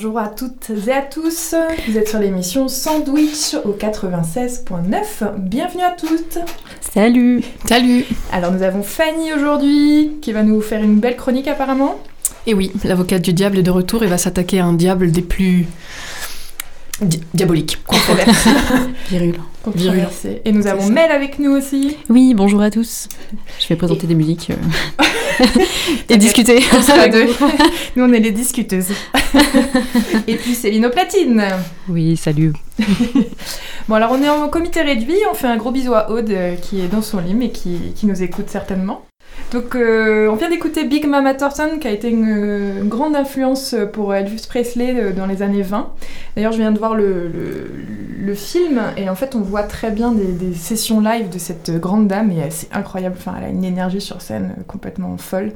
bonjour à toutes et à tous, vous êtes sur l'émission Sandwich au 96.9, bienvenue à toutes. Salut. Salut. Alors nous avons Fanny aujourd'hui qui va nous faire une belle chronique apparemment. Et oui, l'avocate du diable est de retour et va s'attaquer à un diable des plus di- diaboliques. Controversé. Virul. Controversé. Et nous avons ça. Mel avec nous aussi. Oui, bonjour à tous. Je vais présenter des musiques euh, et discuter. On sera deux. Nous on est les discuteuses. et puis Céline au platine. Oui, salut. Bon alors on est en comité réduit, on fait un gros bisou à Aude euh, qui est dans son lit mais qui, qui nous écoute certainement. Donc euh, on vient d'écouter Big Mama Thornton qui a été une, euh, grande influence pour Elvis Presley euh, dans les années 20. D'ailleurs je viens de voir le, film et en fait on voit très bien des, des sessions live de cette grande dame et c'est incroyable, enfin elle a une énergie sur scène complètement folle.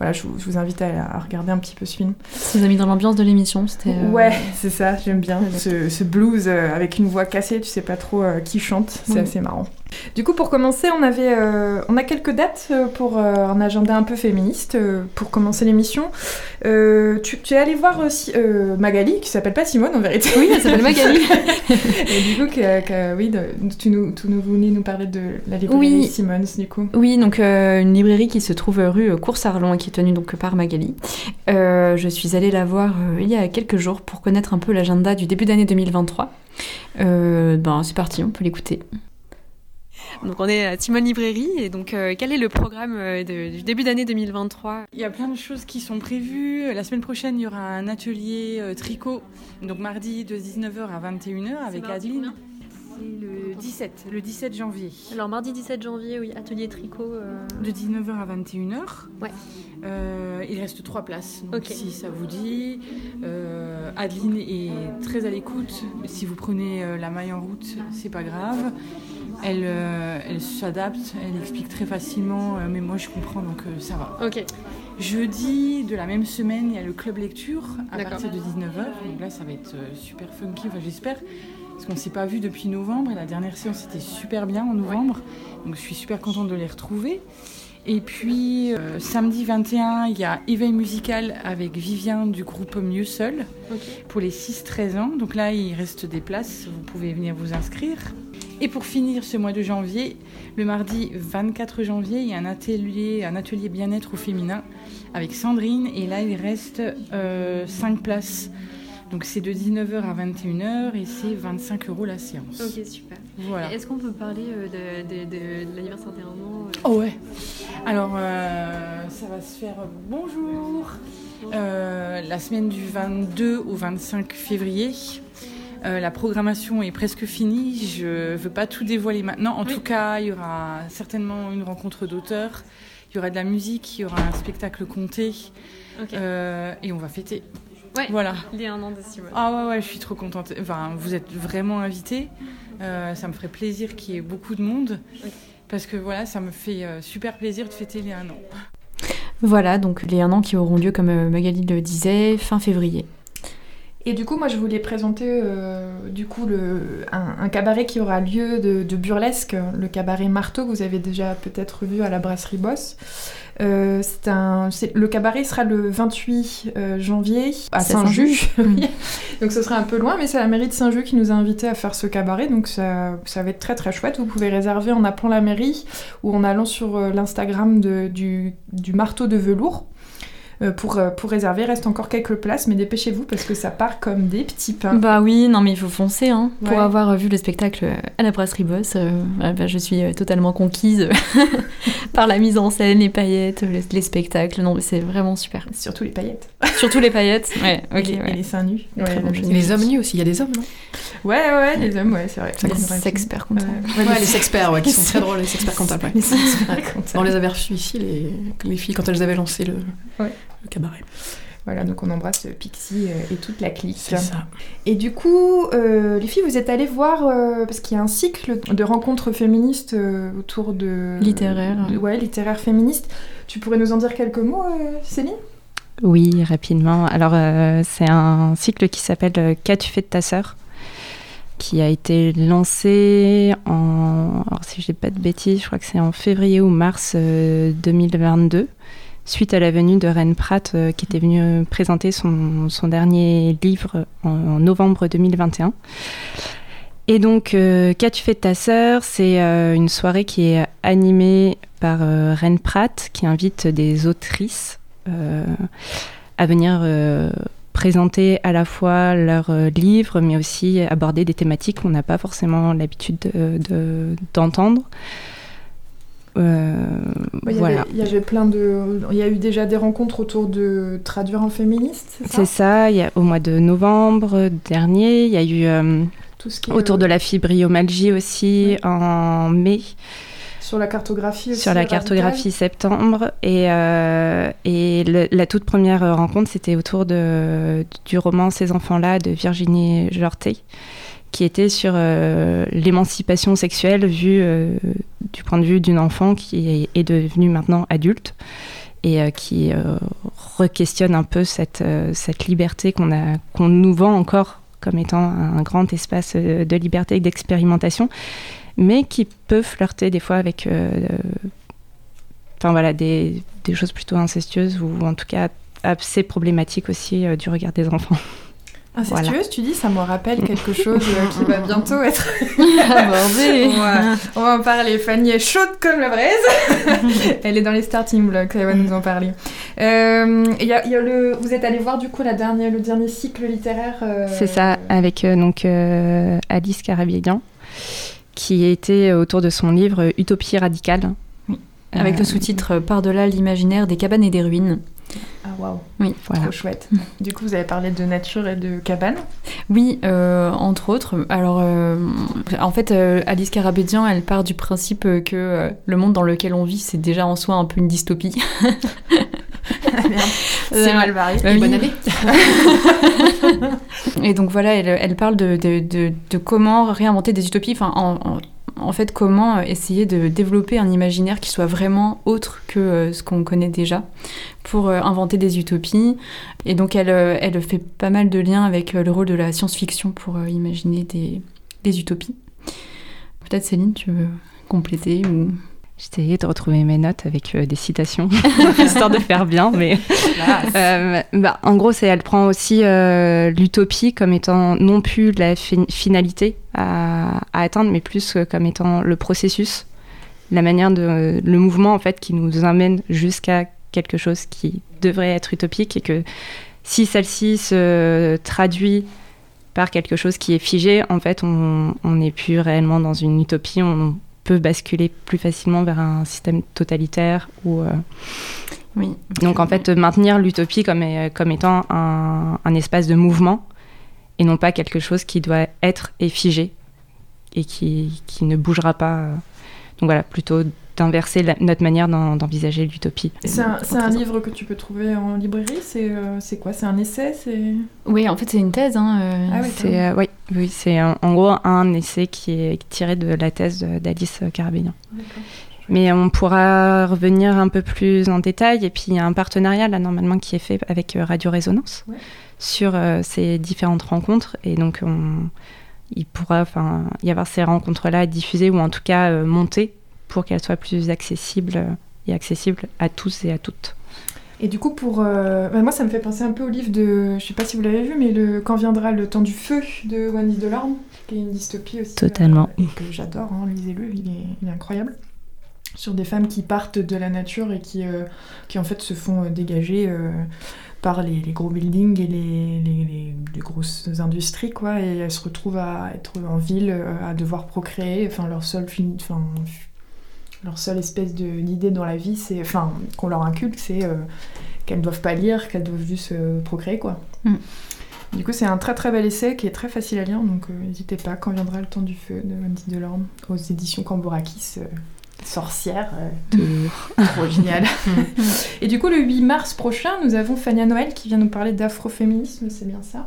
Voilà je vous, je vous invite à, à regarder un petit peu ce film. Ça nous a mis dans l'ambiance de l'émission. C'était. euh, Ouais, c'est ça, j'aime bien ce, ce blues euh, avec une voix cassée, tu sais pas trop euh, qui chante, c'est Oui. assez marrant. Du coup, pour commencer, on avait, euh, on a quelques dates pour euh, un agenda un peu féministe euh, pour commencer l'émission. Tu, tu es allé voir Magali, qui s'appelle pas Simone en vérité. Oui, elle s'appelle Magali. Et du coup, que- que- oui, de- tu nous, tu nous voulais nous parler de la librairie Oui. Simone, du coup. Oui, donc une librairie qui se trouve rue Cours-Sarlon et qui est tenue donc par Magali. Euh, je suis allée la voir euh, il y a quelques jours pour connaître un peu l'agenda du début d'année 2023. Euh, ben c'est parti, on peut l'écouter. Donc on est à Simone Librairie et donc euh, quel est le programme euh, de- du début d'année 2023 Il y a plein de choses qui sont prévues. La semaine prochaine, il y aura un atelier euh, tricot, donc mardi de 19h à 21h avec Adeline. C'est le 17, le 17 janvier. Alors mardi 17 janvier, oui, atelier tricot. euh, De 19h à 21h. Ouais. Euh, il reste trois places. Donc si ça vous dit, euh, Adeline est très à l'écoute. Si vous prenez la maille en route, c'est pas grave. Elle, elle s'adapte, elle explique très facilement, mais moi je comprends donc ça va. Ok. Jeudi de la même semaine, il y a le club lecture à partir de 19h. Donc là, ça va être super funky, enfin, j'espère. Parce qu'on ne s'est pas vu depuis novembre et la dernière séance était super bien en novembre. Donc je suis super contente de les retrouver. Et puis euh, samedi 21, il y a éveil musical avec Vivien du groupe Mieux Seul pour les 6-13 ans. Donc là, il reste des places, vous pouvez venir vous inscrire. Et pour finir ce mois de janvier, le mardi 24 janvier, il y a un atelier, un atelier bien-être au féminin avec Sandrine. Et là, il reste 5 places. Donc c'est de 19h à 21h et c'est 25 euros la séance. Ok, super. Voilà. Est-ce qu'on peut parler euh, de, de, de, de l'anniversaire d'enterrement euh, Oh ouais. Alors, euh, ça va se faire bonjour. Euh, la semaine du 22 au 25 février. Euh, la programmation est presque finie. Je veux pas tout dévoiler maintenant. En Oui. tout cas, il y aura certainement une rencontre d'auteurs. Il y aura de la musique. Il y aura un spectacle compté. Et on va fêter. Ouais. Voilà. Il y a un an de Simone. Ah ouais, ouais, je suis trop contente. Enfin, vous êtes vraiment invités. Euh, ça me ferait plaisir qu'il y ait beaucoup de monde. Oui. Parce que voilà, ça me fait euh, super plaisir de fêter les un an. Voilà, donc les un an qui auront lieu, comme euh, Magali le disait, fin février. Et du coup, moi, je voulais présenter euh, du coup le, un, un cabaret qui aura lieu de, de burlesque, le cabaret Marteau, que vous avez déjà peut-être vu à la brasserie Boss. Euh, c'est un, c'est- le cabaret sera le 28 euh, janvier à Saint-Just. Oui. donc ce sera un peu loin, mais c'est la mairie de Saint-Just qui nous a invités à faire ce cabaret, donc ça, ça va être très très chouette. Vous pouvez réserver en appelant la mairie ou en allant sur euh, l'Instagram du, du Marteau de Velours. Euh, pour, euh, pour réserver, il reste encore quelques places, mais dépêchez-vous parce que ça part comme des petits pains. Bah oui, non mais il faut foncer. Hein. Pour avoir vu le spectacle à la brasserie Boss, euh, ah bah, je suis euh, totalement conquise par la mise en scène, les paillettes, les, les spectacles. Non mais c'est vraiment super. Surtout les paillettes. Surtout les paillettes. Ouais, ok. et, les, ouais. et les seins nus. Très Ouais, bon. Les hommes nus aussi, il y a des hommes, non? Ouais, ouais, les hommes, ouais, c'est vrai. Ça Les sexperts ça. Ouais, les sexperts, ouais, qui sont très drôles, les experts comptables. ouais. Les sexperts comptables. On les avait reçus ici, les, les filles, quand elles avaient lancé le, Ouais. Le cabaret. Voilà, donc on embrasse Pixie euh, et toute la clique. C'est ça. Et du coup, euh, les filles, vous êtes allées voir, euh, parce qu'il y a un cycle de rencontres féministes euh, autour de... Littéraire. de- ouais, littéraire féministe. Tu pourrais nous en dire quelques mots, euh, Céline? Oui, rapidement. Alors, euh, c'est un cycle qui s'appelle Qu'as-tu fait de ta sœur? Qui a été lancé en. Alors, si je dis pas de bêtises, je crois que c'est en février ou mars euh, 2022, suite à la venue de Reine Pratt, euh, qui était venue euh, présenter son, son dernier livre en, en novembre 2021. Et donc, euh, Qu'as-tu fait de ta sœur? C'est une soirée qui est animée par Reine Pratt, qui invite des autrices à venir présenter à la fois leurs livres, mais aussi aborder des thématiques qu'on n'a pas forcément l'habitude de- de- d'entendre. Euh, il y voilà. avait- Il y avait plein de... Il y a eu déjà des rencontres autour de traduire en féministe, c'est ça C'est ça, il y a, au mois de novembre dernier, il y a eu euh, Tout ce qui est, autour euh, de la fibromyalgie aussi en mai. Sur la cartographie aussi, sur la radicale. cartographie septembre. Et, euh, et le- la toute première rencontre, c'était autour de, du roman Ces enfants-là de Virginie Jorté, qui était sur euh, l'émancipation sexuelle vue euh, du point de vue d'une enfant qui est, devenue maintenant adulte et euh, qui re-questionne un peu cette, liberté qu'on nous vend encore comme étant un grand espace de liberté et d'expérimentation mais qui peut flirter des fois avec enfin voilà des, des choses plutôt incestueuses ou en tout cas assez problématiques aussi du regard des enfants. Incestueuse, tu dis, ça me rappelle quelque chose euh, qui va bientôt être Abordé. on, va, on va en parler. Fanny est chaude comme la braise. Elle est dans les starting blocks, elle va nous en parler. Euh, il y a, il y a le, vous êtes allé voir du coup la dernière, le dernier cycle littéraire. euh, C'est ça avec euh, donc euh, Alice Carabégan qui était autour de son livre Utopie radicale. Avec Euh, le sous-titre Par-delà l'imaginaire des cabanes et des ruines. Ah waouh, Oui, Voilà. trop chouette. Du coup, vous avez parlé de nature et de cabane. Oui, euh, entre autres. Alors, euh, en fait, euh, Alice Carabédian, elle part du principe que euh, le monde dans lequel on vit, c'est déjà en soi un peu une dystopie. Merde, c'est mal barré. Bah Et oui. bonne année. Et donc voilà, elle, elle parle de, de- de- de comment réinventer des utopies, enfin, en, en- en fait, comment euh, essayer de développer un imaginaire qui soit vraiment autre que euh, ce qu'on connaît déjà pour euh, inventer des utopies. Et donc, elle, elle fait pas mal de liens avec le rôle de la science-fiction pour imaginer des, des utopies. Peut-être Céline, tu veux compléter ou... J'essayais de retrouver mes notes avec euh, des citations, histoire de faire bien, mais Euh, bah, en gros, elle prend aussi euh, l'utopie comme étant non plus la fi- finalité à, à atteindre, mais plus comme étant le processus, la manière de le mouvement en fait qui nous amène jusqu'à quelque chose qui devrait être utopique et que si celle-ci se traduit par quelque chose qui est figé, en fait, on on n'est plus réellement dans une utopie, on peut basculer plus facilement vers un système totalitaire ou euh, Oui. donc en fait, maintenir l'utopie comme, comme étant un, un espace de mouvement et non pas quelque chose qui doit être et figé et qui, qui ne bougera pas. Donc voilà, plutôt d'inverser notre manière d'en- d'envisager l'utopie. C'est un, livre que tu peux trouver en librairie C'est euh, quoi? C'est un essai C'est? Oui, en fait, c'est une thèse. Hein, euh, Ah oui, C'est euh, oui, oui, c'est en, gros un essai qui est tiré de la thèse d'Alice Carabédian. Mais on pourra revenir un peu plus en détail. Et puis il y a un partenariat là normalement qui est fait avec Radio Résonance Ouais. sur euh, ces différentes rencontres. Et donc on, il pourra enfin y avoir ces rencontres là diffusées ou en tout cas euh, montées pour qu'elles soient plus accessibles euh, et accessibles à tous et à toutes. Et du coup, pour. euh, bah, moi, ça me fait penser un peu au livre de. Je sais pas si vous l'avez vu, mais le Quand viendra le temps du feu de Wendy Delorme, qui est une dystopie aussi. Totalement. euh, et que j'adore, hein, lisez-le, il est, il est incroyable. Sur des femmes qui partent de la nature et qui, euh, qui en fait se font euh, dégager euh, par les, les gros buildings et les, les, les- les grosses industries, quoi. Et elles se retrouvent à être en ville, euh, à devoir procréer. Enfin, leur seule, fin- enfin, leur seule espèce de- d'idée dans la vie, c'est, enfin, qu'on leur inculque, c'est euh, qu'elles doivent pas lire, qu'elles doivent juste euh, procréer, quoi. Mm. Du coup, c'est un très très bel essai qui est très facile à lire, donc euh, n'hésitez pas. Quand viendra le temps du feu de Wendy Delorme aux éditions Cambourakis. euh, sorcière, euh, trop génial. Et du coup, le 8 mars prochain, nous avons Fania Noël qui vient nous parler d'afroféminisme, c'est bien ça?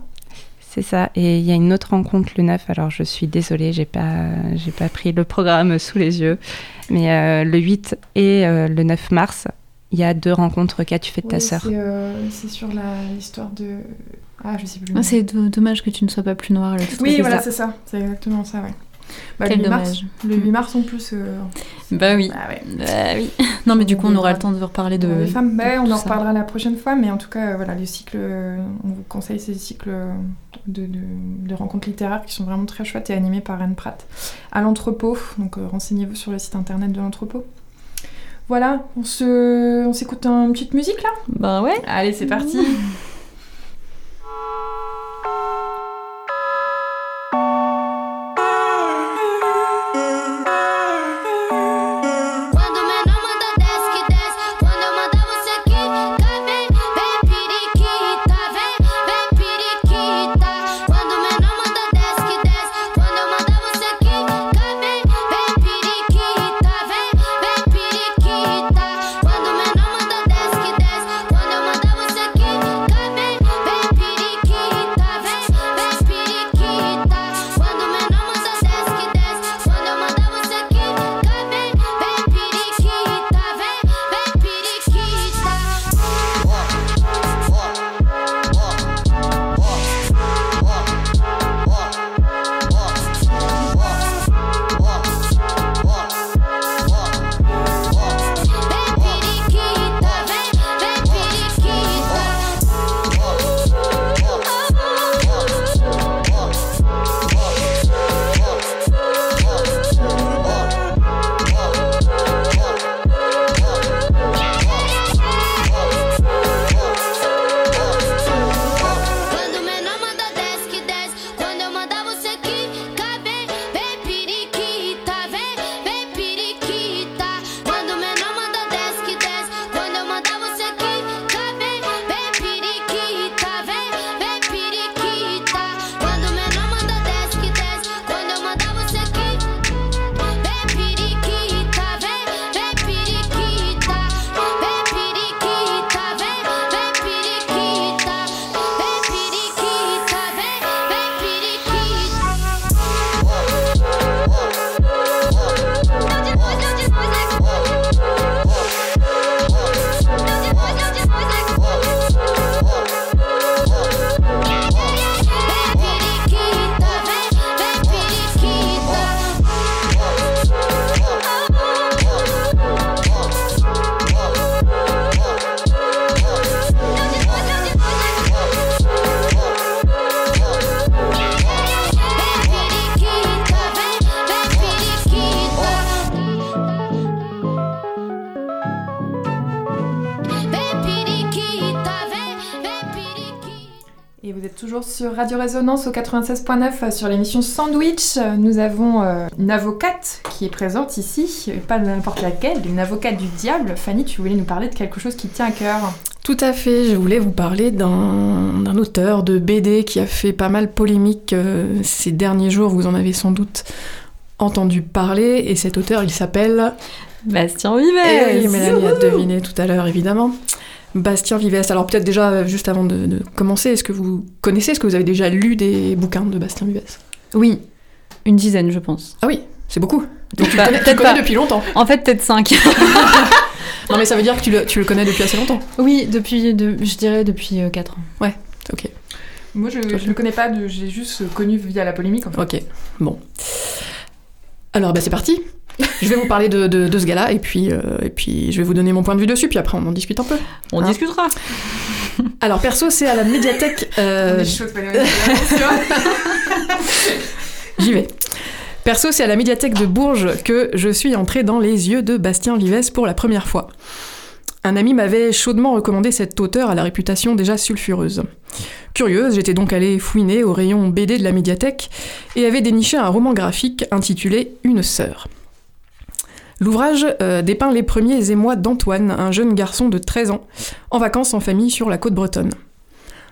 C'est ça. Et il y a une autre rencontre le 9. Alors je suis désolée, j'ai pas, j'ai pas pris le programme sous les yeux. Mais euh, le 8 et euh, le 9 mars, il y a deux rencontres qu'as-tu fait de ta Oui, sœur. C'est euh, c'est sur la- l'histoire de. Ah, je sais plus. Ah, c'est do- dommage que tu ne sois pas plus noire. Titre, Oui, voilà, ça. c'est ça. C'est exactement ça, ouais. Bah, Quel le, 8 mars, dommage. le 8 mars en plus. euh, Bah oui. bah ouais. Bah oui. Non, mais du coup, on aura le temps de reparler de. Les femmes, bah, de on en ça. reparlera la prochaine fois, mais en tout cas, euh, voilà, les cycles, euh, on vous conseille ces cycles de, de- de rencontres littéraires qui sont vraiment très chouettes et animés par Anne Pratt. À l'entrepôt, donc euh, renseignez-vous sur le site internet de l'entrepôt. Voilà, on se, on s'écoute une petite musique là? Bah ouais. Allez, c'est parti Radio Résonance au 96.9 sur l'émission Sandwich. Nous avons euh, une avocate qui est présente ici, pas n'importe laquelle, une avocate du diable. Fanny, tu voulais nous parler de quelque chose qui tient à cœur. Tout à fait, je voulais vous parler d'un auteur de BD qui a fait pas mal polémique euh, ces derniers jours, vous en avez sans doute entendu parler, et cet auteur il s'appelle... Bastien Eh Vives oui, Mélanie a deviné tout à l'heure évidemment. Bastien Vives. Alors peut-être déjà, euh, juste avant de, de commencer, est-ce que vous connaissez, est-ce que vous avez déjà lu des bouquins de Bastien Vives Oui, une dizaine, je pense. Ah oui, c'est beaucoup. Donc tu Bah, le connais, tu le peut-être connais pas. depuis longtemps. En fait, peut-être cinq. Non mais ça veut dire que tu le, tu le connais depuis assez longtemps. oui, depuis, de- je dirais depuis euh, quatre ans. Ok. Moi, je ne le connais pas, j'ai juste connu via la polémique. En fait. Ok, bon. Alors, bah, c'est parti. Je vais vous parler de, de- de ce gars-là, et puis, euh, et puis je vais vous donner mon point de vue dessus, puis après on en discute un peu. On Hein discutera. Alors, perso, c'est à la médiathèque... euh. J'y vais. Perso, c'est à la médiathèque de Bourges que je suis entrée dans les yeux de Bastien Vives pour la première fois. Un ami m'avait chaudement recommandé cet auteur à la réputation déjà sulfureuse. Curieuse, j'étais donc allée fouiner au rayon BD de la médiathèque et avait déniché un roman graphique intitulé Une sœur. L'ouvrage euh, dépeint les premiers émois d'Antoine, un jeune garçon de 13 ans, en vacances en famille sur la côte bretonne.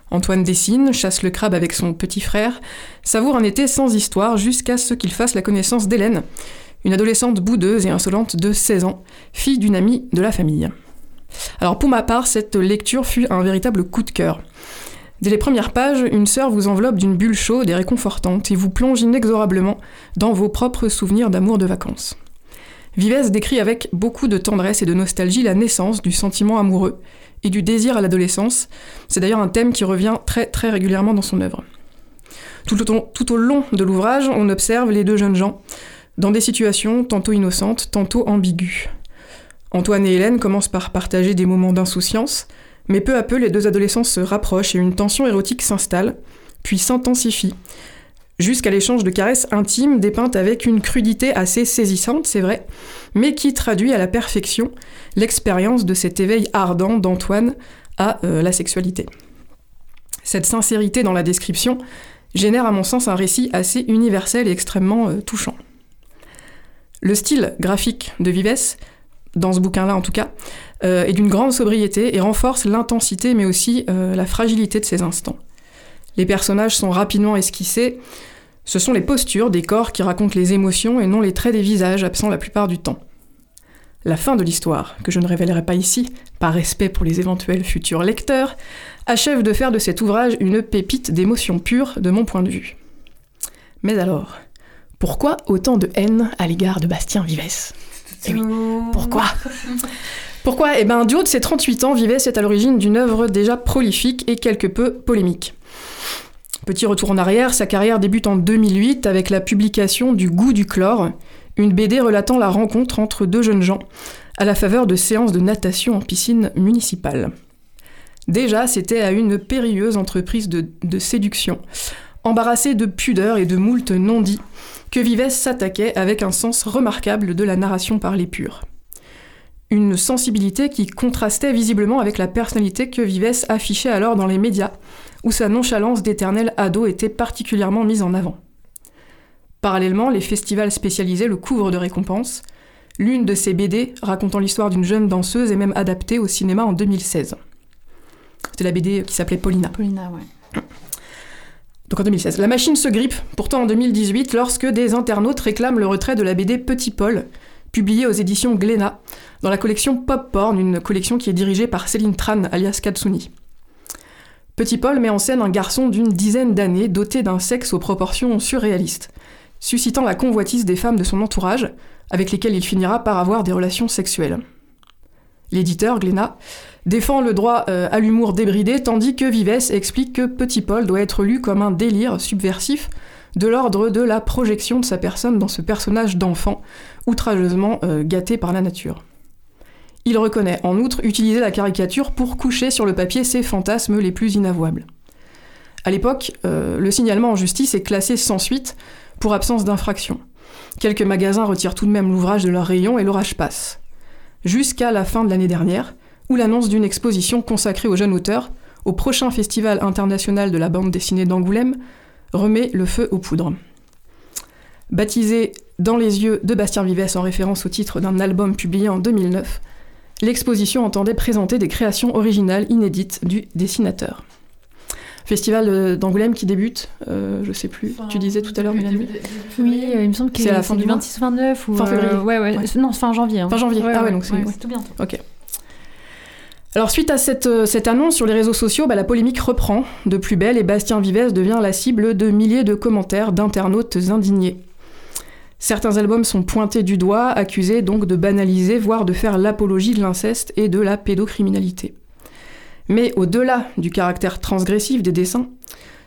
Antoine dessine, chasse le crabe avec son petit frère, savoure un été sans histoire jusqu'à ce qu'il fasse la connaissance d'Hélène, une adolescente boudeuse et insolente de 16 ans, fille d'une amie de la famille. Alors pour ma part, cette lecture fut un véritable coup de cœur. Dès les premières pages, une sœur vous enveloppe d'une bulle chaude et réconfortante et vous plonge inexorablement dans vos propres souvenirs d'amour de vacances. Vives décrit avec beaucoup de tendresse et de nostalgie la naissance du sentiment amoureux et du désir à l'adolescence. C'est d'ailleurs un thème qui revient très régulièrement dans son œuvre. Tout au, tout au long de l'ouvrage, on observe les deux jeunes gens dans des situations tantôt innocentes, tantôt ambiguës. Antoine et Hélène commencent par partager des moments d'insouciance, mais peu à peu les deux adolescents se rapprochent et une tension érotique s'installe, puis s'intensifie, jusqu'à l'échange de caresses intimes dépeintes avec une crudité assez saisissante, c'est vrai, mais qui traduit à la perfection l'expérience de cet éveil ardent d'Antoine à euh, la sexualité. Cette sincérité dans la description génère à mon sens un récit assez universel et extrêmement euh, touchant. Le style graphique de Vives, dans ce bouquin-là en tout cas, euh, est d'une grande sobriété et renforce l'intensité mais aussi la fragilité de ces instants. Les personnages sont rapidement esquissés, ce sont les postures des corps qui racontent les émotions et non les traits des visages absents la plupart du temps. La fin de l'histoire, que je ne révélerai pas ici, par respect pour les éventuels futurs lecteurs, achève de faire de cet ouvrage une pépite d'émotions pures de mon point de vue. Mais alors, pourquoi autant de haine à l'égard de Bastien Vives Eh oui, pourquoi? Pourquoi? Eh ben, du haut de ses 38 ans, Vives est à l'origine d'une œuvre déjà prolifique et quelque peu polémique. Petit retour en arrière, sa carrière débute en 2008 avec la publication du Goût du chlore, une BD relatant la rencontre entre deux jeunes gens à la faveur de séances de natation en piscine municipale. Déjà, c'était à une périlleuse entreprise de, séduction, embarrassée de pudeur et de moult non-dits, que Vives s'attaquait avec un sens remarquable de la narration par les purs. Une sensibilité qui contrastait visiblement avec la personnalité que Vives affichait alors dans les médias, où sa nonchalance d'éternel ado était particulièrement mise en avant. Parallèlement, les festivals spécialisés le couvrent de récompenses. L'une de ses BD, racontant l'histoire d'une jeune danseuse, est même adaptée au cinéma en 2016. C'était la BD qui s'appelait Paulina. Paulina, ouais. Donc en 2016. La machine se grippe, pourtant en 2018, lorsque des internautes réclament le retrait de la BD Petit Paul, publiée aux éditions Glénat, dans la collection Pop Porn, une collection qui est dirigée par Céline Tran, alias Katsuni. Petit Paul met en scène un garçon d'une dizaine d'années doté d'un sexe aux proportions surréalistes, suscitant la convoitise des femmes de son entourage, avec lesquelles il finira par avoir des relations sexuelles. L'éditeur, Glénat, défend le droit euh, à l'humour débridé, tandis que Vives explique que Petit Paul doit être lu comme un délire subversif de l'ordre de la projection de sa personne dans ce personnage d'enfant, outrageusement euh, gâté par la nature. Il reconnaît en outre utiliser la caricature pour coucher sur le papier ses fantasmes les plus inavouables. À l'époque, euh, le signalement en justice est classé sans suite pour absence d'infraction. Quelques magasins retirent tout de même l'ouvrage de leur rayon et l'orage passe. Jusqu'à la fin de l'année dernière, où l'annonce d'une exposition consacrée au jeune auteur, au prochain festival international de la bande dessinée d'Angoulême, remet le feu aux poudres. Baptisé Dans les yeux de Bastien Vivès en référence au titre d'un album publié en 2009, l'exposition entendait présenter des créations originales inédites du dessinateur. Festival euh, d'Angoulême qui débute, euh, je sais plus, tu disais tout à l'heure, Mélanie Oui, euh, il me semble que C'est à la fin du du mois 26 29 ou Fin février. euh, ouais, ouais, Ouais. Non, fin janvier. hein. Fin janvier. Ah ouais, donc c'est- ouais. tout bientôt. Ok. Alors suite à cette, euh, cette annonce sur les réseaux sociaux, bah, la polémique reprend de plus belle et Bastien Vivès devient la cible de milliers de commentaires d'internautes indignés. Certains albums sont pointés du doigt, accusés donc de banaliser, voire de faire l'apologie de l'inceste et de la pédocriminalité. Mais au-delà du caractère transgressif des dessins,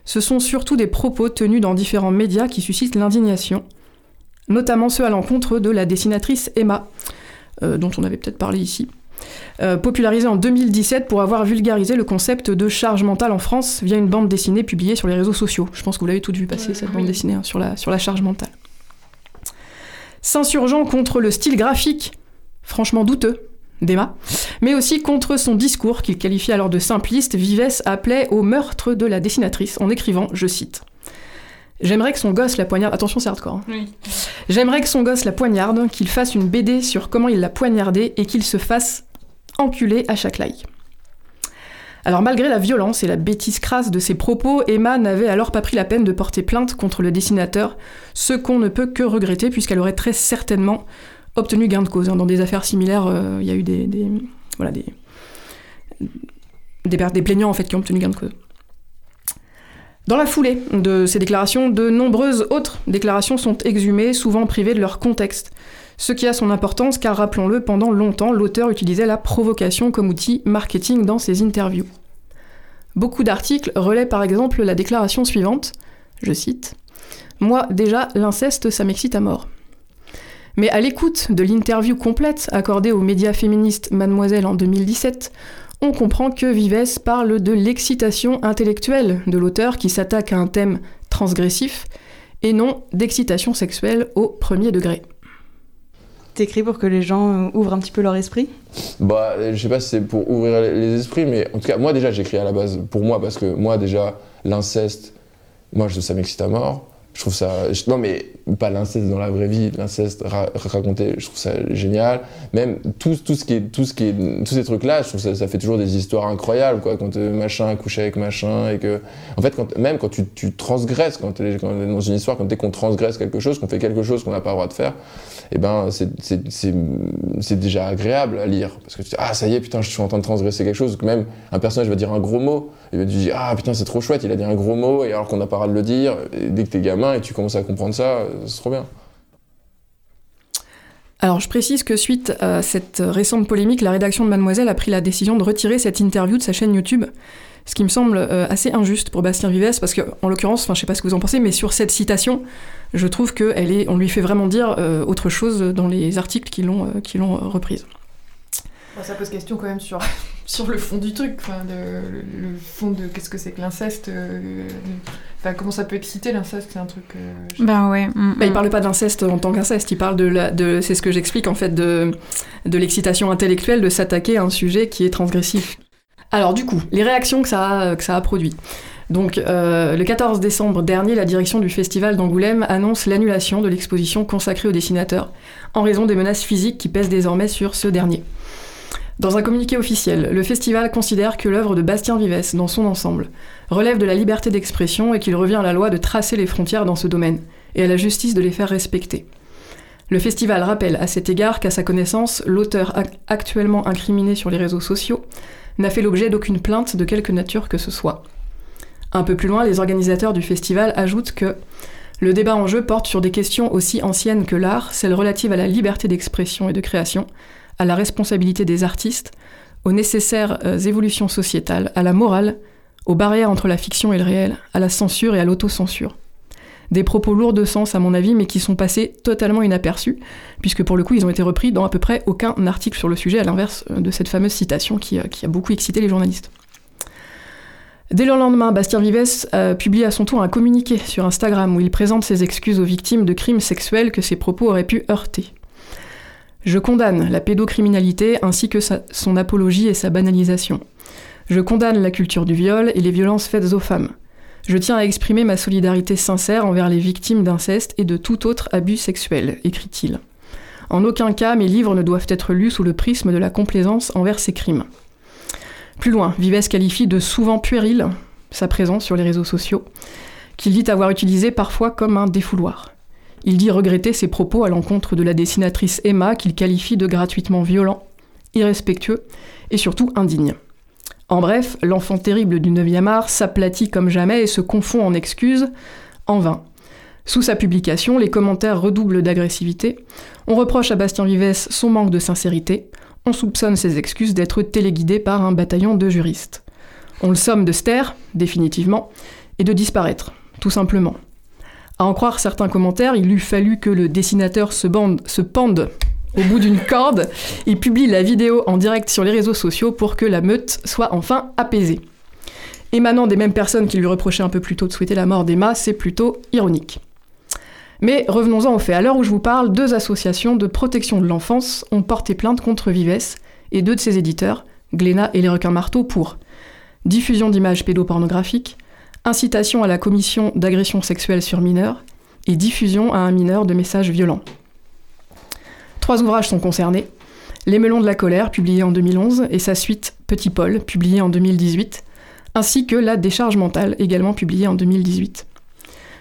ce sont surtout des propos tenus dans différents médias qui suscitent l'indignation, notamment ceux à l'encontre de la dessinatrice Emma, euh, dont on avait peut-être parlé ici, euh, popularisée en 2017 pour avoir vulgarisé le concept de charge mentale en France via une bande dessinée publiée sur les réseaux sociaux. Je pense que vous l'avez toutes vu passer, cette bande dessinée hein, sur, la, sur la charge mentale. S'insurgeant contre le style graphique, franchement douteux, d'Emma, mais aussi contre son discours qu'il qualifie alors de simpliste, Vivès appelait au meurtre de la dessinatrice en écrivant, je cite, J'aimerais que son gosse la poignarde. Attention, c'est hardcore. hein. Oui. J'aimerais que son gosse la poignarde, qu'il fasse une BD sur comment il l'a poignardée et qu'il se fasse enculer à chaque like. Alors malgré la violence et la bêtise crasse de ses propos, Emma n'avait alors pas pris la peine de porter plainte contre le dessinateur, ce qu'on ne peut que regretter puisqu'elle aurait très certainement obtenu gain de cause. hein. Dans des affaires similaires, euh, il y a eu des, voilà, des, des, des plaignants en fait, qui ont obtenu gain de cause. Dans la foulée de ces déclarations, de nombreuses autres déclarations sont exhumées, souvent privées de leur contexte. Ce qui a son importance car, rappelons-le, pendant longtemps, l'auteur utilisait la provocation comme outil marketing dans ses interviews. Beaucoup d'articles relaient par exemple la déclaration suivante, je cite, Moi déjà, l'inceste, ça m'excite à mort. Mais à l'écoute de l'interview complète accordée aux médias féministes Mademoiselle en 2017, on comprend que Vivès parle de l'excitation intellectuelle de l'auteur qui s'attaque à un thème transgressif et non d'excitation sexuelle au premier degré. T'écris pour que les gens euh, ouvrent un petit peu leur esprit Bah, je sais pas si c'est pour ouvrir les esprits, mais en tout cas, moi déjà, j'écris à la base pour moi, parce que moi déjà, l'inceste, moi, ça m'excite à mort. Je trouve ça. non, mais pas l'inceste dans la vraie vie, l'inceste ra- raconté, je trouve ça génial. Même tout, tout ce qui est, tout ce qui est, tous ces trucs-là, je trouve ça, ça fait toujours des histoires incroyables, quoi. Quand euh, machin a couché avec machin, et que. En fait, quand, même quand tu, tu transgresses, quand t'es quand t'es dans une histoire, quand dès qu'on transgresse quelque chose, qu'on fait quelque chose qu'on n'a pas le droit de faire, et ben, c'est- déjà agréable à lire. Parce que tu dis, ah, ça y est, putain, je suis en train de transgresser quelque chose. Même un personnage va dire un gros mot, et ben, tu dis, ah, putain, c'est trop chouette, il a dit un gros mot, et alors qu'on n'a pas le droit de le dire, et dès que t'es gamin et tu commences à comprendre ça, euh, c'est trop bien. Alors je précise que suite à cette récente polémique, la rédaction de Mademoiselle a pris la décision de retirer cette interview de sa chaîne YouTube. Ce qui me semble euh, assez injuste pour Bastien Vivès, parce que, en l'occurrence, enfin, je sais pas ce que vous en pensez, mais sur cette citation, je trouve qu'elle est, on lui fait vraiment dire euh, autre chose dans les articles qui l'ont, euh, qui l'ont euh, reprise. Bon, ça pose question quand même sur, sur le fond du truc, enfin, de- le, le fond de qu'est-ce que c'est que l'inceste. euh, Enfin, comment ça peut exciter l'inceste, c'est un truc. euh, Ben ouais. mm, Bah, il mm. parle pas d'inceste en tant qu'inceste, il parle de, la, de c'est ce que j'explique en fait, de, de l'excitation intellectuelle de s'attaquer à un sujet qui est transgressif. Alors du coup, les réactions que ça a, que ça a produit. Donc euh, le 14 décembre dernier, la direction du festival d'Angoulême annonce l'annulation de l'exposition consacrée au dessinateur en raison des menaces physiques qui pèsent désormais sur ce dernier. Dans un communiqué officiel, le festival considère que l'œuvre de Bastien Vivès, dans son ensemble, relève de la liberté d'expression et qu'il revient à la loi de tracer les frontières dans ce domaine, et à la justice de les faire respecter. Le festival rappelle à cet égard qu'à sa connaissance, l'auteur ac- actuellement incriminé sur les réseaux sociaux n'a fait l'objet d'aucune plainte de quelque nature que ce soit. Un peu plus loin, les organisateurs du festival ajoutent que le débat en jeu porte sur des questions aussi anciennes que l'art, celles relatives à la liberté d'expression et de création, à la responsabilité des artistes, aux nécessaires euh, évolutions sociétales, à la morale, aux barrières entre la fiction et le réel, à la censure et à l'autocensure. Des propos lourds de sens à mon avis, mais qui sont passés totalement inaperçus, puisque pour le coup ils ont été repris dans à peu près aucun article sur le sujet, à l'inverse euh, de cette fameuse citation qui, euh, qui a beaucoup excité les journalistes. Dès le lendemain, Bastien Vivès euh, publie à son tour un communiqué sur Instagram où il présente ses excuses aux victimes de crimes sexuels que ses propos auraient pu heurter. Je condamne la pédocriminalité ainsi que son apologie et sa banalisation. Je condamne la culture du viol et les violences faites aux femmes. Je tiens à exprimer ma solidarité sincère envers les victimes d'inceste et de tout autre abus sexuel, écrit-il. En aucun cas, mes livres ne doivent être lus sous le prisme de la complaisance envers ces crimes. Plus loin, Vives qualifie de souvent puéril sa présence sur les réseaux sociaux, qu'il dit avoir utilisé parfois comme un défouloir. Il dit regretter ses propos à l'encontre de la dessinatrice Emma, qu'il qualifie de gratuitement violent, irrespectueux et surtout indigne. En bref, l'enfant terrible du 9e art s'aplatit comme jamais et se confond en excuses, en vain. Sous sa publication, les commentaires redoublent d'agressivité. On reproche à Bastien Vives son manque de sincérité. On soupçonne ses excuses d'être téléguidé par un bataillon de juristes. On le somme de se définitivement, et de disparaître, tout simplement. À en croire certains commentaires, il eût fallu que le dessinateur se, bande, se pende au bout d'une corde et publie la vidéo en direct sur les réseaux sociaux pour que la meute soit enfin apaisée. Émanant des mêmes personnes qui lui reprochaient un peu plus tôt de souhaiter la mort d'Emma, c'est plutôt ironique. Mais revenons-en au fait. À l'heure où je vous parle, deux associations de protection de l'enfance ont porté plainte contre Vives et deux de ses éditeurs, Glénat et les requins marteaux, pour diffusion d'images pédopornographiques, incitation à la commission d'agression sexuelle sur mineurs et diffusion à un mineur de messages violents. Trois ouvrages sont concernés. Les Melons de la colère, publié en 2011, et sa suite Petit Paul, publié en 2018, ainsi que La décharge mentale, également publiée en 2018.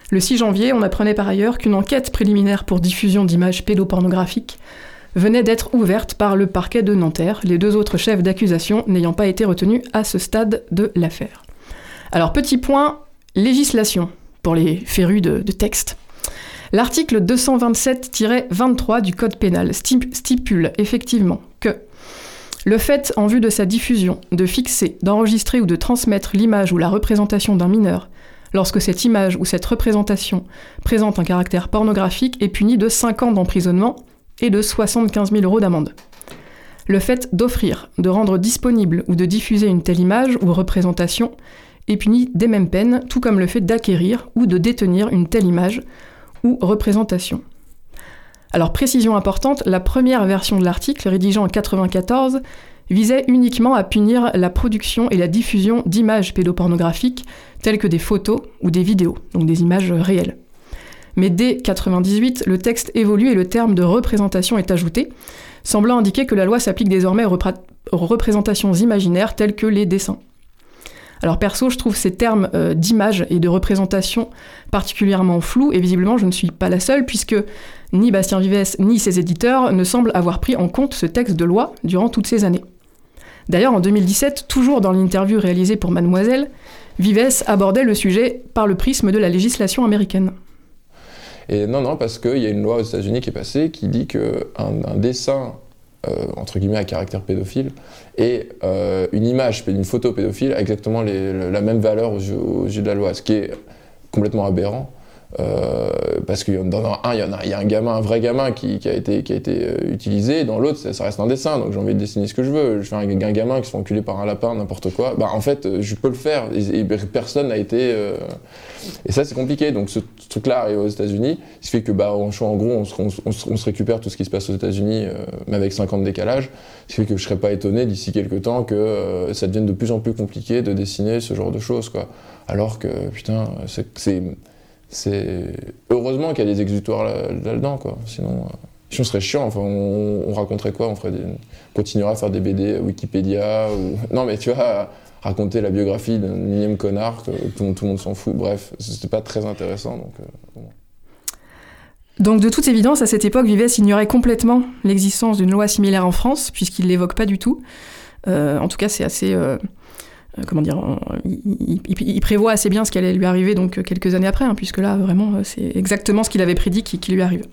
Le 6 janvier, on apprenait par ailleurs qu'une enquête préliminaire pour diffusion d'images pédopornographiques venait d'être ouverte par le parquet de Nanterre, les deux autres chefs d'accusation n'ayant pas été retenus à ce stade de l'affaire. Alors petit point, législation, pour les férus de, texte. L'article 227-23 du Code pénal stip- stipule effectivement que le fait, en vue de sa diffusion, de fixer, d'enregistrer ou de transmettre l'image ou la représentation d'un mineur, lorsque cette image ou cette représentation présente un caractère pornographique, est puni de 5 ans d'emprisonnement et de 75 000 euros d'amende. Le fait d'offrir, de rendre disponible ou de diffuser une telle image ou représentation est puni des mêmes peines, tout comme le fait d'acquérir ou de détenir une telle image ou représentation. Alors précision importante, la première version de l'article, rédigée en 94, visait uniquement à punir la production et la diffusion d'images pédopornographiques telles que des photos ou des vidéos, donc des images réelles. Mais dès 98, le texte évolue et le terme de représentation est ajouté, semblant indiquer que la loi s'applique désormais aux représentations imaginaires telles que les dessins. Alors perso, je trouve ces termes euh, d'image et de représentation particulièrement flous, et visiblement je ne suis pas la seule, puisque ni Bastien Vives ni ses éditeurs ne semblent avoir pris en compte ce texte de loi durant toutes ces années. D'ailleurs, en 2017, toujours dans l'interview réalisée pour Mademoiselle, Vives abordait le sujet par le prisme de la législation américaine. Et non, non, parce qu'il y a une loi aux États-Unis qui est passée qui dit qu'un un dessin, euh, entre guillemets, à caractère pédophile, et euh, une image, une photo pédophile a exactement la même valeur aux yeux, aux yeux de la loi, ce qui est complètement aberrant. Euh, parce que dans un, il y en a, il y a un gamin, un vrai gamin qui, qui a été, qui a été euh, utilisé, dans l'autre, ça, ça reste un dessin, donc j'ai envie de dessiner ce que je veux. Je fais un, un gamin qui se fait enculer par un lapin, n'importe quoi. Bah, en fait, euh, je peux le faire, et, personne n'a été. euh, Et ça, c'est compliqué. Donc, ce, truc-là arrive aux États-Unis, ce qui fait que, bah, en, gros, on se, on on on se récupère tout ce qui se passe aux États-Unis, euh, mais avec 50 de décalage. Ce qui fait que je serais pas étonné d'ici quelques temps que ça devienne de plus en plus compliqué de dessiner ce genre de choses, quoi. Alors que, putain, c'est- c'est. Heureusement qu'il y a des exutoires là- là-dedans, quoi. Sinon. euh, Sinon, ce serait chiant. Enfin, on, on raconterait quoi? On ferait des... on continuerait à faire des BD Wikipédia. Non, mais tu vois, raconter la biographie d'un énième connard que tout, le monde- s'en fout. Bref, c'était pas très intéressant. Donc, euh. Donc de toute évidence, à cette époque, Vives ignorait complètement l'existence d'une loi similaire en France, puisqu'il l'évoque pas du tout. Euh, en tout cas, c'est assez... comment dire euh, il, prévoit assez bien ce qui allait lui arriver donc euh, quelques années après, hein, puisque là, vraiment, euh, c'est exactement ce qu'il avait prédit qui, lui arrive.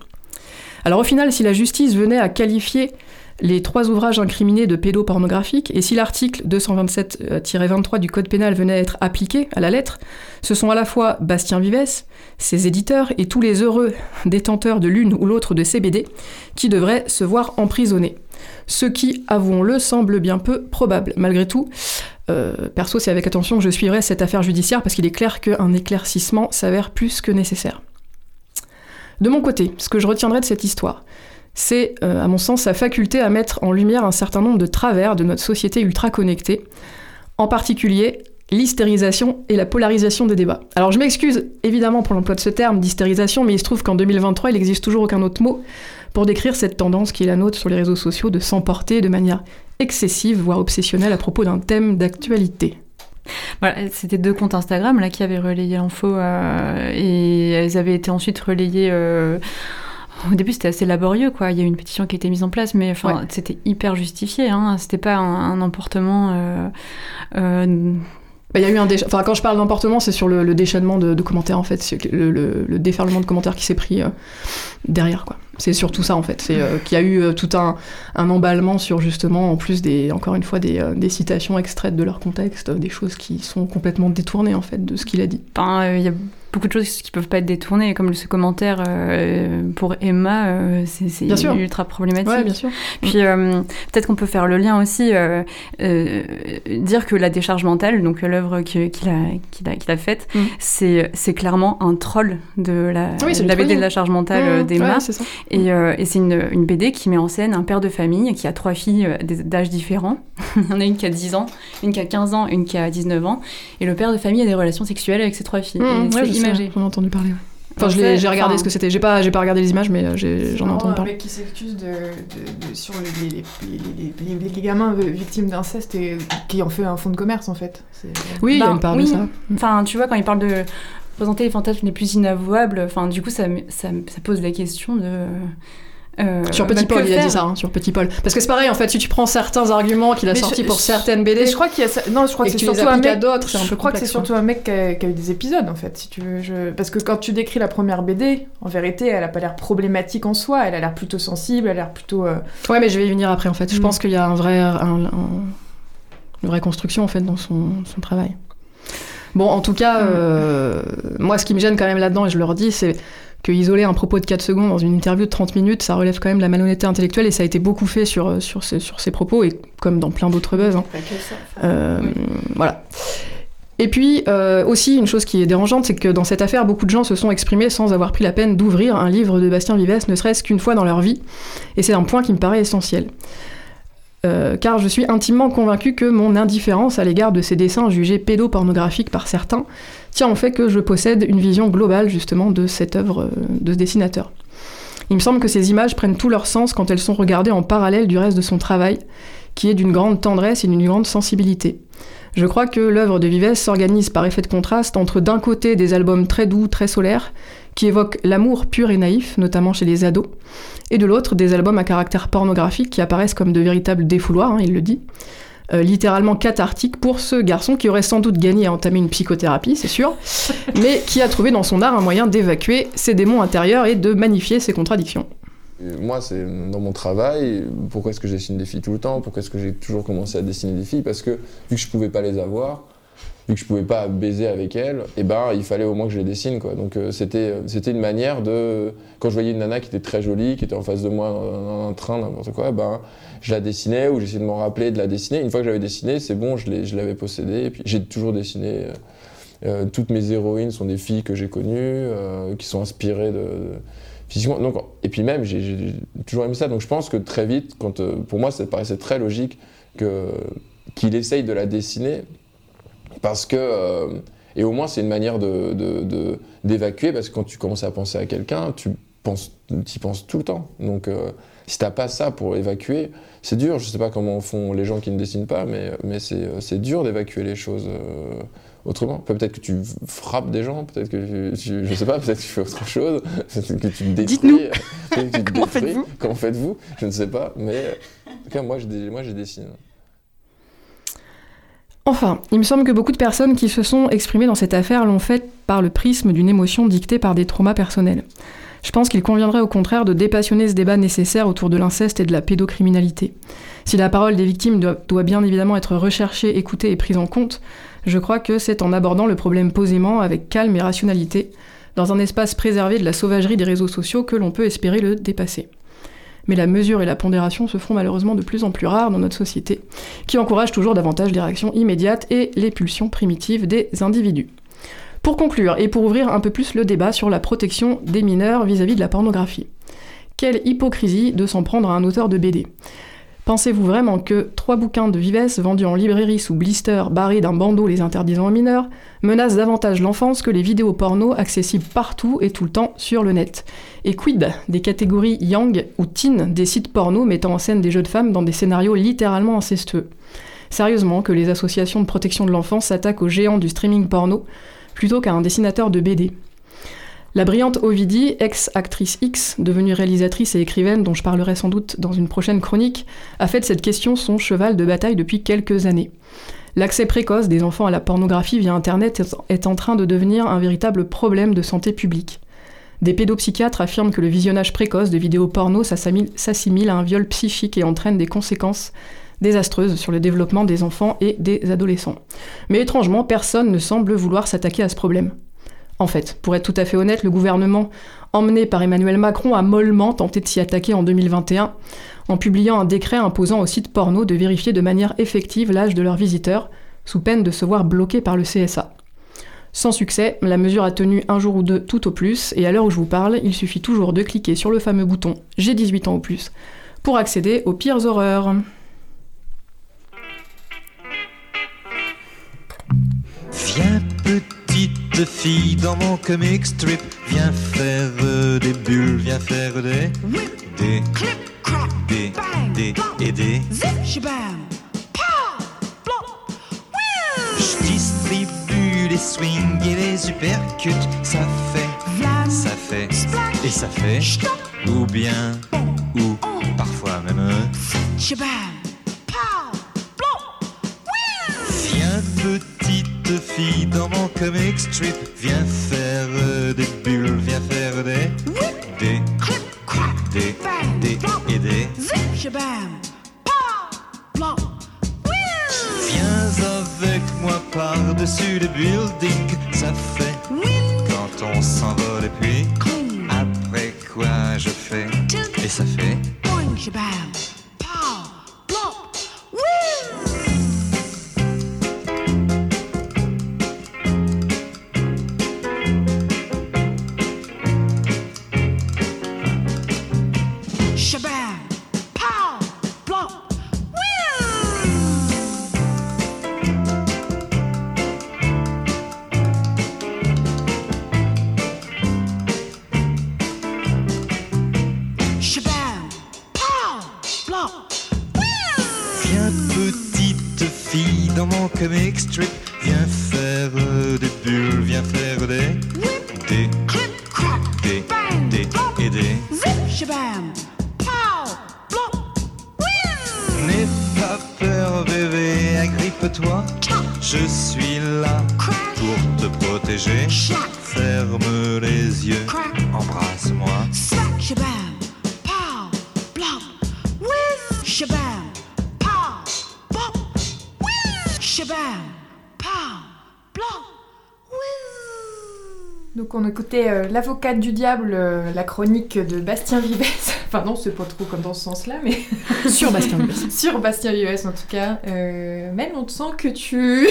Alors au final, si la justice venait à qualifier les trois ouvrages incriminés de pédopornographiques, et si l'article 227-23 du Code pénal venait à être appliqué à la lettre, ce sont à la fois Bastien Vives, ses éditeurs et tous les heureux détenteurs de l'une ou l'autre de ces BD qui devraient se voir emprisonnés. Ce qui, avouons-le, semble bien peu probable. Malgré tout, euh, perso, c'est avec attention que je suivrai cette affaire judiciaire parce qu'il est clair qu'un éclaircissement s'avère plus que nécessaire. De mon côté, ce que je retiendrai de cette histoire, c'est, euh, à mon sens, sa faculté à mettre en lumière un certain nombre de travers de notre société ultra connectée, en particulier l'hystérisation et la polarisation des débats. Alors je m'excuse évidemment pour l'emploi de ce terme d'hystérisation, mais il se trouve qu'en 2023, il n'existe toujours aucun autre mot pour décrire cette tendance qui est la nôtre sur les réseaux sociaux de s'emporter de manière excessive, voire obsessionnelle à propos d'un thème d'actualité. Voilà, c'était deux comptes Instagram là qui avaient relayé l'info euh, et elles avaient été ensuite relayées. euh, Au début, c'était assez laborieux, quoi. Il y a eu une pétition qui a été mise en place, mais enfin, Ouais. c'était hyper justifié. Hein. C'était pas un, un emportement. euh, euh, Bah, Il y a eu un décha- enfin quand je parle d'emportement, c'est sur le, le déchaînement de, de commentaires en fait, le, le- le déferlement de commentaires qui s'est pris euh, derrière quoi. C'est surtout ça en fait, c'est euh, qu'il y a eu euh, tout un, un emballement sur justement en plus des encore une fois des, euh, des citations extraites de leur contexte, des choses qui sont complètement détournées en fait de ce qu'il a dit. Enfin, euh, y a beaucoup de choses qui peuvent pas être détournées, comme ce commentaire euh, pour Emma, euh, c'est ultra problématique. Ouais, bien sûr. Puis euh, peut-être qu'on peut faire le lien aussi, euh, dire que la décharge mentale, donc l'œuvre qu'il a, qu'il a, qu'il a faite, Mm. c'est clairement un troll de la, Oui, c'est de la BD de la charge mentale euh, Mmh, d'Emma. ouais. Et, et c'est une, une BD qui met en scène un père de famille qui a trois filles euh, des- d'âge différents. Il y en a une qui a 10 ans, une qui a 15 ans, une qui a 19 ans. Et le père de famille a des relations sexuelles avec ses trois filles. Mmh, ouais, c'est imagé. J'en ai entendu parler. ouais. Enfin, l'ai- ça, j'ai regardé enfin, ce que c'était. J'ai pas, j'ai pas regardé les images, mais euh, j'en ai entendu un parler. mec qui s'excuse de, de- de- sur les, les, les, les- les- les gamins victimes d'inceste et qui en fait un fonds de commerce en fait. Oui, il y a Ben, une part oui. de ça. Enfin, tu vois, quand il parle de présenter les fantasmes les plus inavouables, enfin, du coup, ça, ça, ça pose la question de. Euh, Sur bah, Petit que Paul, il a dit ça, hein, sur Petit Paul. Parce que c'est pareil, en fait, si tu prends certains arguments qu'il a sortis pour certaines BD, je crois qu'il y a non, je crois que c'est surtout un mec. d'autres, je crois que c'est surtout un mec qui a, qui a eu des épisodes en fait, si tu veux. je- Parce que quand tu décris la première BD, en vérité, elle a pas l'air problématique en soi. Elle a l'air plutôt sensible. Elle a l'air plutôt. euh, Ouais, mais je vais y venir après, en fait. Je Mm. pense qu'il y a un vrai, un- un- une vraie construction, en fait, dans son, son travail. Bon, en tout cas, Mm. euh, moi, ce qui me gêne quand même là-dedans, et je le redis, c'est que isoler un propos de 4 secondes dans une interview de 30 minutes, ça relève quand même de la malhonnêteté intellectuelle, et ça a été beaucoup fait sur, sur, ces, sur ces propos, et comme dans plein d'autres buzz. hein. pas que ça. Euh, Oui. Voilà. Et puis, euh, aussi, une chose qui est dérangeante, c'est que dans cette affaire, beaucoup de gens se sont exprimés sans avoir pris la peine d'ouvrir un livre de Bastien Vives, ne serait-ce qu'une fois dans leur vie. Et c'est un point qui me paraît essentiel. Euh, car je suis intimement convaincu que mon indifférence à l'égard de ces dessins jugés pédopornographiques par certains tient au fait que je possède une vision globale justement de cette œuvre euh, de ce dessinateur. Il me semble que ces images prennent tout leur sens quand elles sont regardées en parallèle du reste de son travail, qui est d'une grande tendresse et d'une grande sensibilité. Je crois que l'œuvre de Vives s'organise par effet de contraste entre d'un côté des albums très doux, très solaires, qui évoquent l'amour pur et naïf, notamment chez les ados, et de l'autre des albums à caractère pornographique qui apparaissent comme de véritables défouloirs, hein, il le dit, euh, littéralement cathartiques pour ce garçon qui aurait sans doute gagné à entamer une psychothérapie, c'est sûr, mais qui a trouvé dans son art un moyen d'évacuer ses démons intérieurs et de magnifier ses contradictions. Moi, c'est dans mon travail. Pourquoi est-ce que je dessine des filles tout le temps? Pourquoi est-ce que j'ai toujours commencé à dessiner des filles? Parce que vu que je pouvais pas les avoir, que je pouvais pas baiser avec elles, et ben il fallait au moins que je les dessine quoi. Donc euh, c'était c'était une manière de quand je voyais une nana qui était très jolie, qui était en face de moi dans, un train n'importe quoi, ben je la dessinais ou j'essayais de m'en rappeler de la dessiner. Une fois que j'avais dessiné, c'est bon, je l'avais possédée. Et puis j'ai toujours dessiné. euh, euh, toutes mes héroïnes sont des filles que j'ai connues, euh, qui sont inspirées de, physiquement. Donc, et puis même, j'ai toujours aimé ça. Donc je pense que très vite, quand, euh, pour moi, ça paraissait très logique que qu'il essaye de la dessiner, parce que euh, et au moins c'est une manière de de- de- d'évacuer, parce que quand tu commences à penser à quelqu'un, tu penses, y penses tout le temps. Donc euh, si t'as pas ça pour évacuer, c'est dur. Je sais pas comment font les gens qui ne dessinent pas, mais mais c'est c'est dur d'évacuer les choses. euh, autrement. Peut-être que tu frappes des gens, peut-être que tu, tu- je sais pas, peut-être que tu fais autre chose, peut-être que tu te détruis. Dites-nous. Comment faites-vous Comment faites-vous Je ne sais pas, mais en tout cas moi je moi je dessine. Enfin, il me semble que beaucoup de personnes qui se sont exprimées dans cette affaire l'ont fait par le prisme d'une émotion dictée par des traumas personnels. Je pense qu'il conviendrait au contraire de dépassionner ce débat nécessaire autour de l'inceste et de la pédocriminalité. Si la parole des victimes doit, doit bien évidemment être recherchée, écoutée et prise en compte, je crois que c'est en abordant le problème posément, avec calme et rationalité, dans un espace préservé de la sauvagerie des réseaux sociaux que l'on peut espérer le dépasser. Mais la mesure et la pondération se font malheureusement de plus en plus rares dans notre société, qui encourage toujours davantage les réactions immédiates et les pulsions primitives des individus. Pour conclure, et pour ouvrir un peu plus le débat sur la protection des mineurs vis-à-vis de la pornographie. Quelle hypocrisie de s'en prendre à un auteur de BD. Pensez-vous vraiment que trois bouquins de Vives vendus en librairie sous blister barrés d'un bandeau les interdisant aux mineurs menacent davantage l'enfance que les vidéos porno accessibles partout et tout le temps sur le net? Et quid des catégories yang ou teen des sites porno mettant en scène des jeux de femmes dans des scénarios littéralement incestueux? Sérieusement que les associations de protection de l'enfance s'attaquent aux géants du streaming porno plutôt qu'à un dessinateur de BD la brillante Ovidie, ex-actrice X, devenue réalisatrice et écrivaine dont je parlerai sans doute dans une prochaine chronique, a fait de cette question son cheval de bataille depuis quelques années. L'accès précoce des enfants à la pornographie via Internet est en train de devenir un véritable problème de santé publique. Des pédopsychiatres affirment que le visionnage précoce de vidéos porno s'assimile s'assimile à un viol psychique et entraîne des conséquences désastreuses sur le développement des enfants et des adolescents. Mais étrangement, personne ne semble vouloir s'attaquer à ce problème. En fait, pour être tout à fait honnête, le gouvernement, emmené par Emmanuel Macron, a mollement tenté de s'y attaquer en 2021 en publiant un décret imposant aux sites porno de vérifier de manière effective l'âge de leurs visiteurs, sous peine de se voir bloqués par le CSA. Sans succès, la mesure a tenu un jour ou deux tout au plus, et à l'heure où je vous parle, il suffit toujours de cliquer sur le fameux bouton J'ai 18 ans ou plus pour accéder aux pires horreurs. Petite fille dans mon comic strip, viens faire euh, des bulles, viens faire des des des des et des. Je distribue les swings et les uppercuts, ça fait, ça fait et ça fait, ou bien ou parfois même. Viens petite fille dans mon comic strip, viens faire euh, des bulles, viens faire des des des des et des. Viens avec moi par-dessus le building, ça fait quand on s'envole et puis après quoi je fais? Et ça fait. Comic strip, Euh, L'avocate du diable, euh, la chronique de Bastien Vives. enfin non, c'est pas trop comme dans ce sens-là, mais... Sur Bastien Vives. Sur Bastien Vives en tout cas. Euh, Mel, on te sent que tu...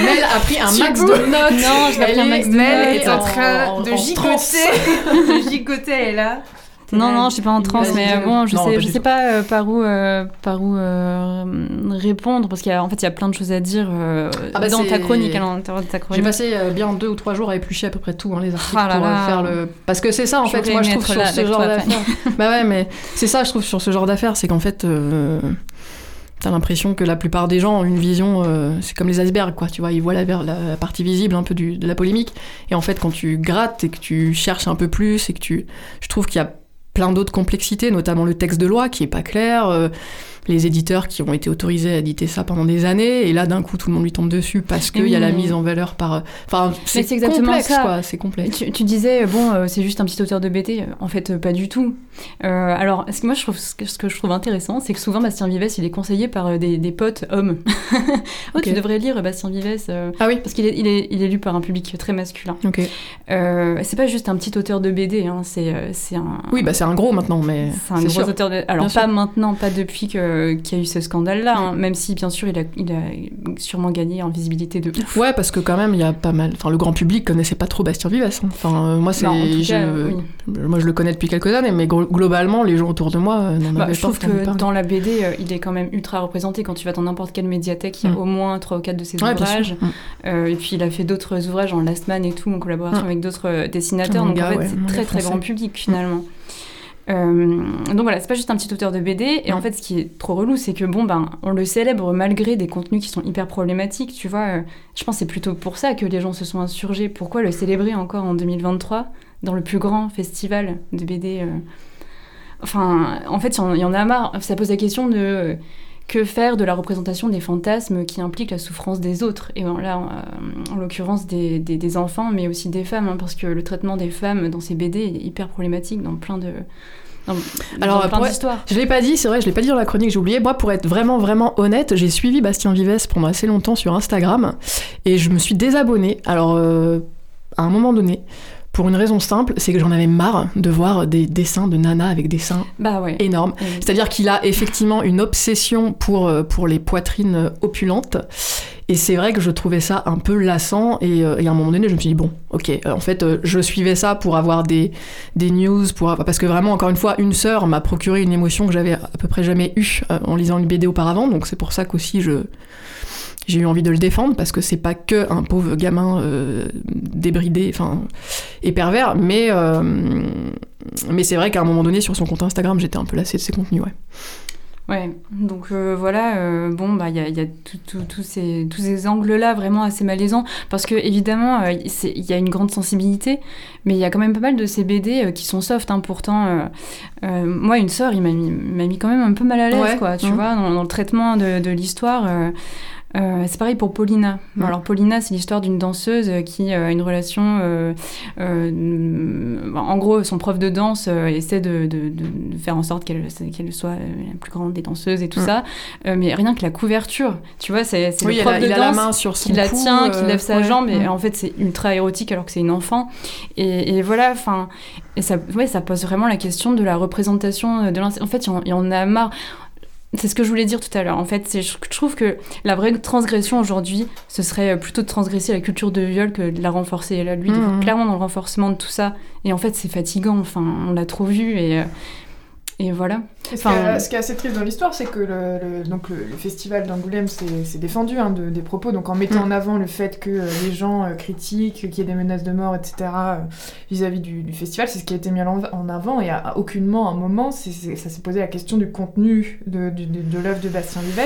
Mel a pris un max de notes. Non, je Elle pris un max de Mel notes. est en train de en gigoter. de gigoter, elle là. Non, non, je suis pas en transe, mais euh, bon, je Non, sais, pas je sais pas euh, par où, euh, par où euh, répondre, parce qu'en fait, il y a plein de choses à dire euh, Ah bah dans ta chronique, à l'intérieur de ta J'ai chronique. passé euh, bien deux ou trois jours à éplucher à peu près tout, hein, les articles Ah là pour là. faire le. Parce que c'est ça en fait, moi je trouve sur ce genre d'affaires. bah ouais, mais c'est ça je trouve sur ce genre d'affaires, c'est qu'en fait. euh, T'as l'impression que la plupart des gens ont une vision, euh, c'est comme les icebergs, quoi. Tu vois, ils voient la partie visible un peu du- de la polémique. Et en fait, quand tu grattes et que tu cherches un peu plus et que tu, je trouve qu'il y a plein d'autres complexités, notamment le texte de loi qui est pas clair, euh, les éditeurs qui ont été autorisés à éditer ça pendant des années, et là d'un coup tout le monde lui tombe dessus parce qu'il y a la mise en valeur par. Enfin, c'est complexe, ça. quoi. C'est complexe. Tu, tu disais, bon, euh, c'est juste un petit auteur de BT. En fait, euh, pas du tout. Euh, alors, ce que moi, je trouve, ce que, ce que je trouve intéressant, c'est que souvent, Bastien Vives, il est conseillé par euh, des, des potes hommes. oh, Ok. tu devrais lire Bastien Vives. euh, Ah oui. Parce qu'il est, il est, il est lu par un public très masculin. Ok. Euh, c'est pas juste un petit auteur de BD, hein, c'est, euh, un. Oui, bah c'est un gros maintenant, mais C'est un gros sûr. auteur de. Alors, Bien pas sûr. maintenant, pas depuis que euh, qu'il y a eu ce scandale-là, hein, même si bien sûr il a, il a sûrement gagné en visibilité de ouf. Ouais, parce que quand même, il y a pas mal. Enfin, le grand public connaissait pas trop Bastien Vives. hein. Enfin, euh, moi, c'est. Oui. Moi, je le connais depuis quelques années, mais globalement, les gens autour de moi euh, n'en Bah, avaient je trouve que dans la BD, euh, il est quand même ultra représenté. Quand tu vas dans n'importe quelle médiathèque, il y a Mm. au moins 3 ou 4 de ses Ouais, ouvrages. Mm. Et puis il a fait d'autres ouvrages en Last Man et tout, en collaboration Mm. avec d'autres dessinateurs. Donc en fait, ouais, c'est très très grand public finalement. Euh, donc voilà, c'est pas juste un petit auteur de BD. Et en fait, ce qui est trop relou, c'est que bon, ben, on le célèbre malgré des contenus qui sont hyper problématiques. Tu vois, euh, je pense que c'est plutôt pour ça que les gens se sont insurgés. Pourquoi le célébrer encore en 2023 dans le plus grand festival de BD euh, Enfin, en fait, il y en- il y en a marre. Ça pose la question de que faire de la représentation des fantasmes qui impliquent la souffrance des autres. Et bon, là, en, en l'occurrence, des, des- des enfants, mais aussi des femmes, hein, parce que le traitement des femmes dans ces BD est hyper problématique dans plein de. Alors, plein. Je l'ai pas dit, c'est vrai, je l'ai pas dit dans la chronique, j'ai oublié. Moi, pour être vraiment, vraiment honnête, j'ai suivi Bastien Vives pendant assez longtemps sur Instagram et je me suis désabonnée. Alors, euh, à un moment donné, pour une raison simple, c'est que j'en avais marre de voir des dessins de Nana avec des seins Bah ouais. énormes. Oui. C'est-à-dire qu'il a effectivement une obsession pour, euh, pour les poitrines opulentes. Et c'est vrai que je trouvais ça un peu lassant. Et, euh, à un moment donné, je me suis dit, bon, ok, euh, en fait, euh, je suivais ça pour avoir des, des news, pour, parce que vraiment, encore une fois, une sœur m'a procuré une émotion que j'avais à peu près jamais eue en lisant une BD auparavant. Donc c'est pour ça qu'aussi je. J'ai eu envie de le défendre parce que c'est pas que un pauvre gamin débridé, et pervers, mais mais c'est vrai qu'à un moment donné sur son compte Instagram, j'étais un peu lassée de ses contenus, ouais. Ouais, donc euh, voilà, euh, bon, bah il y a, il y a tout- ces, tous ces angles-là vraiment assez malaisants, parce que évidemment, euh, il y a une grande sensibilité, mais il y a quand même pas mal de ces BD qui sont soft, hein, pourtant. moi, une sœur, il m'a mis, m'a mis quand même un peu mal à l'aise, Ouais, quoi, tu mhm. vois, dans, dans le traitement de, de l'histoire. Euh, c'est pareil pour Paulina. Alors Paulina, c'est l'histoire d'une danseuse euh, qui euh, a une relation. euh, euh, en gros, son prof de danse essaie de, de- de- de faire en sorte qu'elle soit la plus grande des danseuses et tout ça. Mais rien que la couverture, tu vois, c'est Oui, le prof a- de il a danse la main sur son qui la tient, qui lève sa ouais. jambe, et Mhm. en fait c'est ultra érotique alors que c'est une enfant. Et, et voilà, enfin, et ça, ouais, ça pose vraiment la question de la représentation de l'inceste. En fait, il y en- il y en a marre. C'est ce que je voulais dire tout à l'heure. En fait, c'est- je trouve que la vraie transgression aujourd'hui, ce serait plutôt de transgresser la culture de viol que de la renforcer. Et là, lui, il est Mhm. clairement dans le renforcement de tout ça. Et en fait, c'est fatigant. Enfin, on l'a trop vu et, euh, et voilà. Et ce, Enfin, qui est, ce qui est assez triste dans l'histoire, c'est que le, le- donc le, le festival d'Angoulême s'est défendu hein, de- des propos, donc en mettant Mm. en avant le fait que euh, les gens euh, critiquent, qu'il y ait des menaces de mort, etc. euh, vis-à-vis du, du festival, c'est ce qui a été mis en, avant, et à, à aucunement, à un moment, ça s'est posé la question du contenu de, de, de- de l'œuvre de Bastien Vives.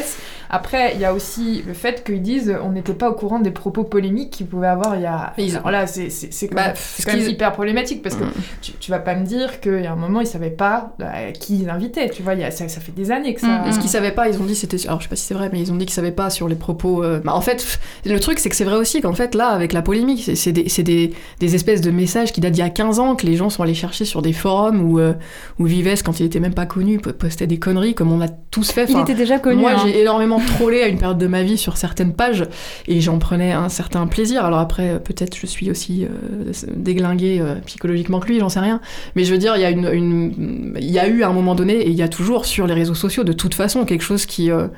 Après, il y a aussi le fait qu'ils disent euh, on n'était pas au courant des propos polémiques qu'il pouvait avoir il y a... Ils- Alors là, c'est c'est- c'est quand, Bah, c'est quand même qu'ils- hyper problématique, parce que Mm. tu, tu vas pas me dire qu'il y a un moment, ils savaient pas euh, qui ils invitaient, tu vois, il y a, ça, ça fait des années que ça... Mm, Et ce qu'ils savaient pas, ils ont dit c'était. Alors je sais pas si c'est vrai, mais ils ont dit qu'ils savaient pas sur les propos. euh, bah, en fait, le truc c'est que c'est vrai aussi qu'en fait là, avec la polémique, c'est- des, c'est des, des espèces de messages qui datent d'il y a 15 ans que les gens sont allés chercher sur des forums où, euh, où Vives, quand il était même pas connu, po- postait des conneries comme on a tous fait. Il Enfin, était déjà connu. Moi, hein. j'ai énormément trollé à une période de ma vie sur certaines pages et j'en prenais un certain plaisir. Alors après, euh, peut-être je suis aussi euh, déglinguée euh, psychologiquement que lui, j'en sais rien. Mais je veux dire, il y a une, une- il y a eu à un moment donné et il y a toujours sur les réseaux sociaux de toute façon quelque chose qui euh,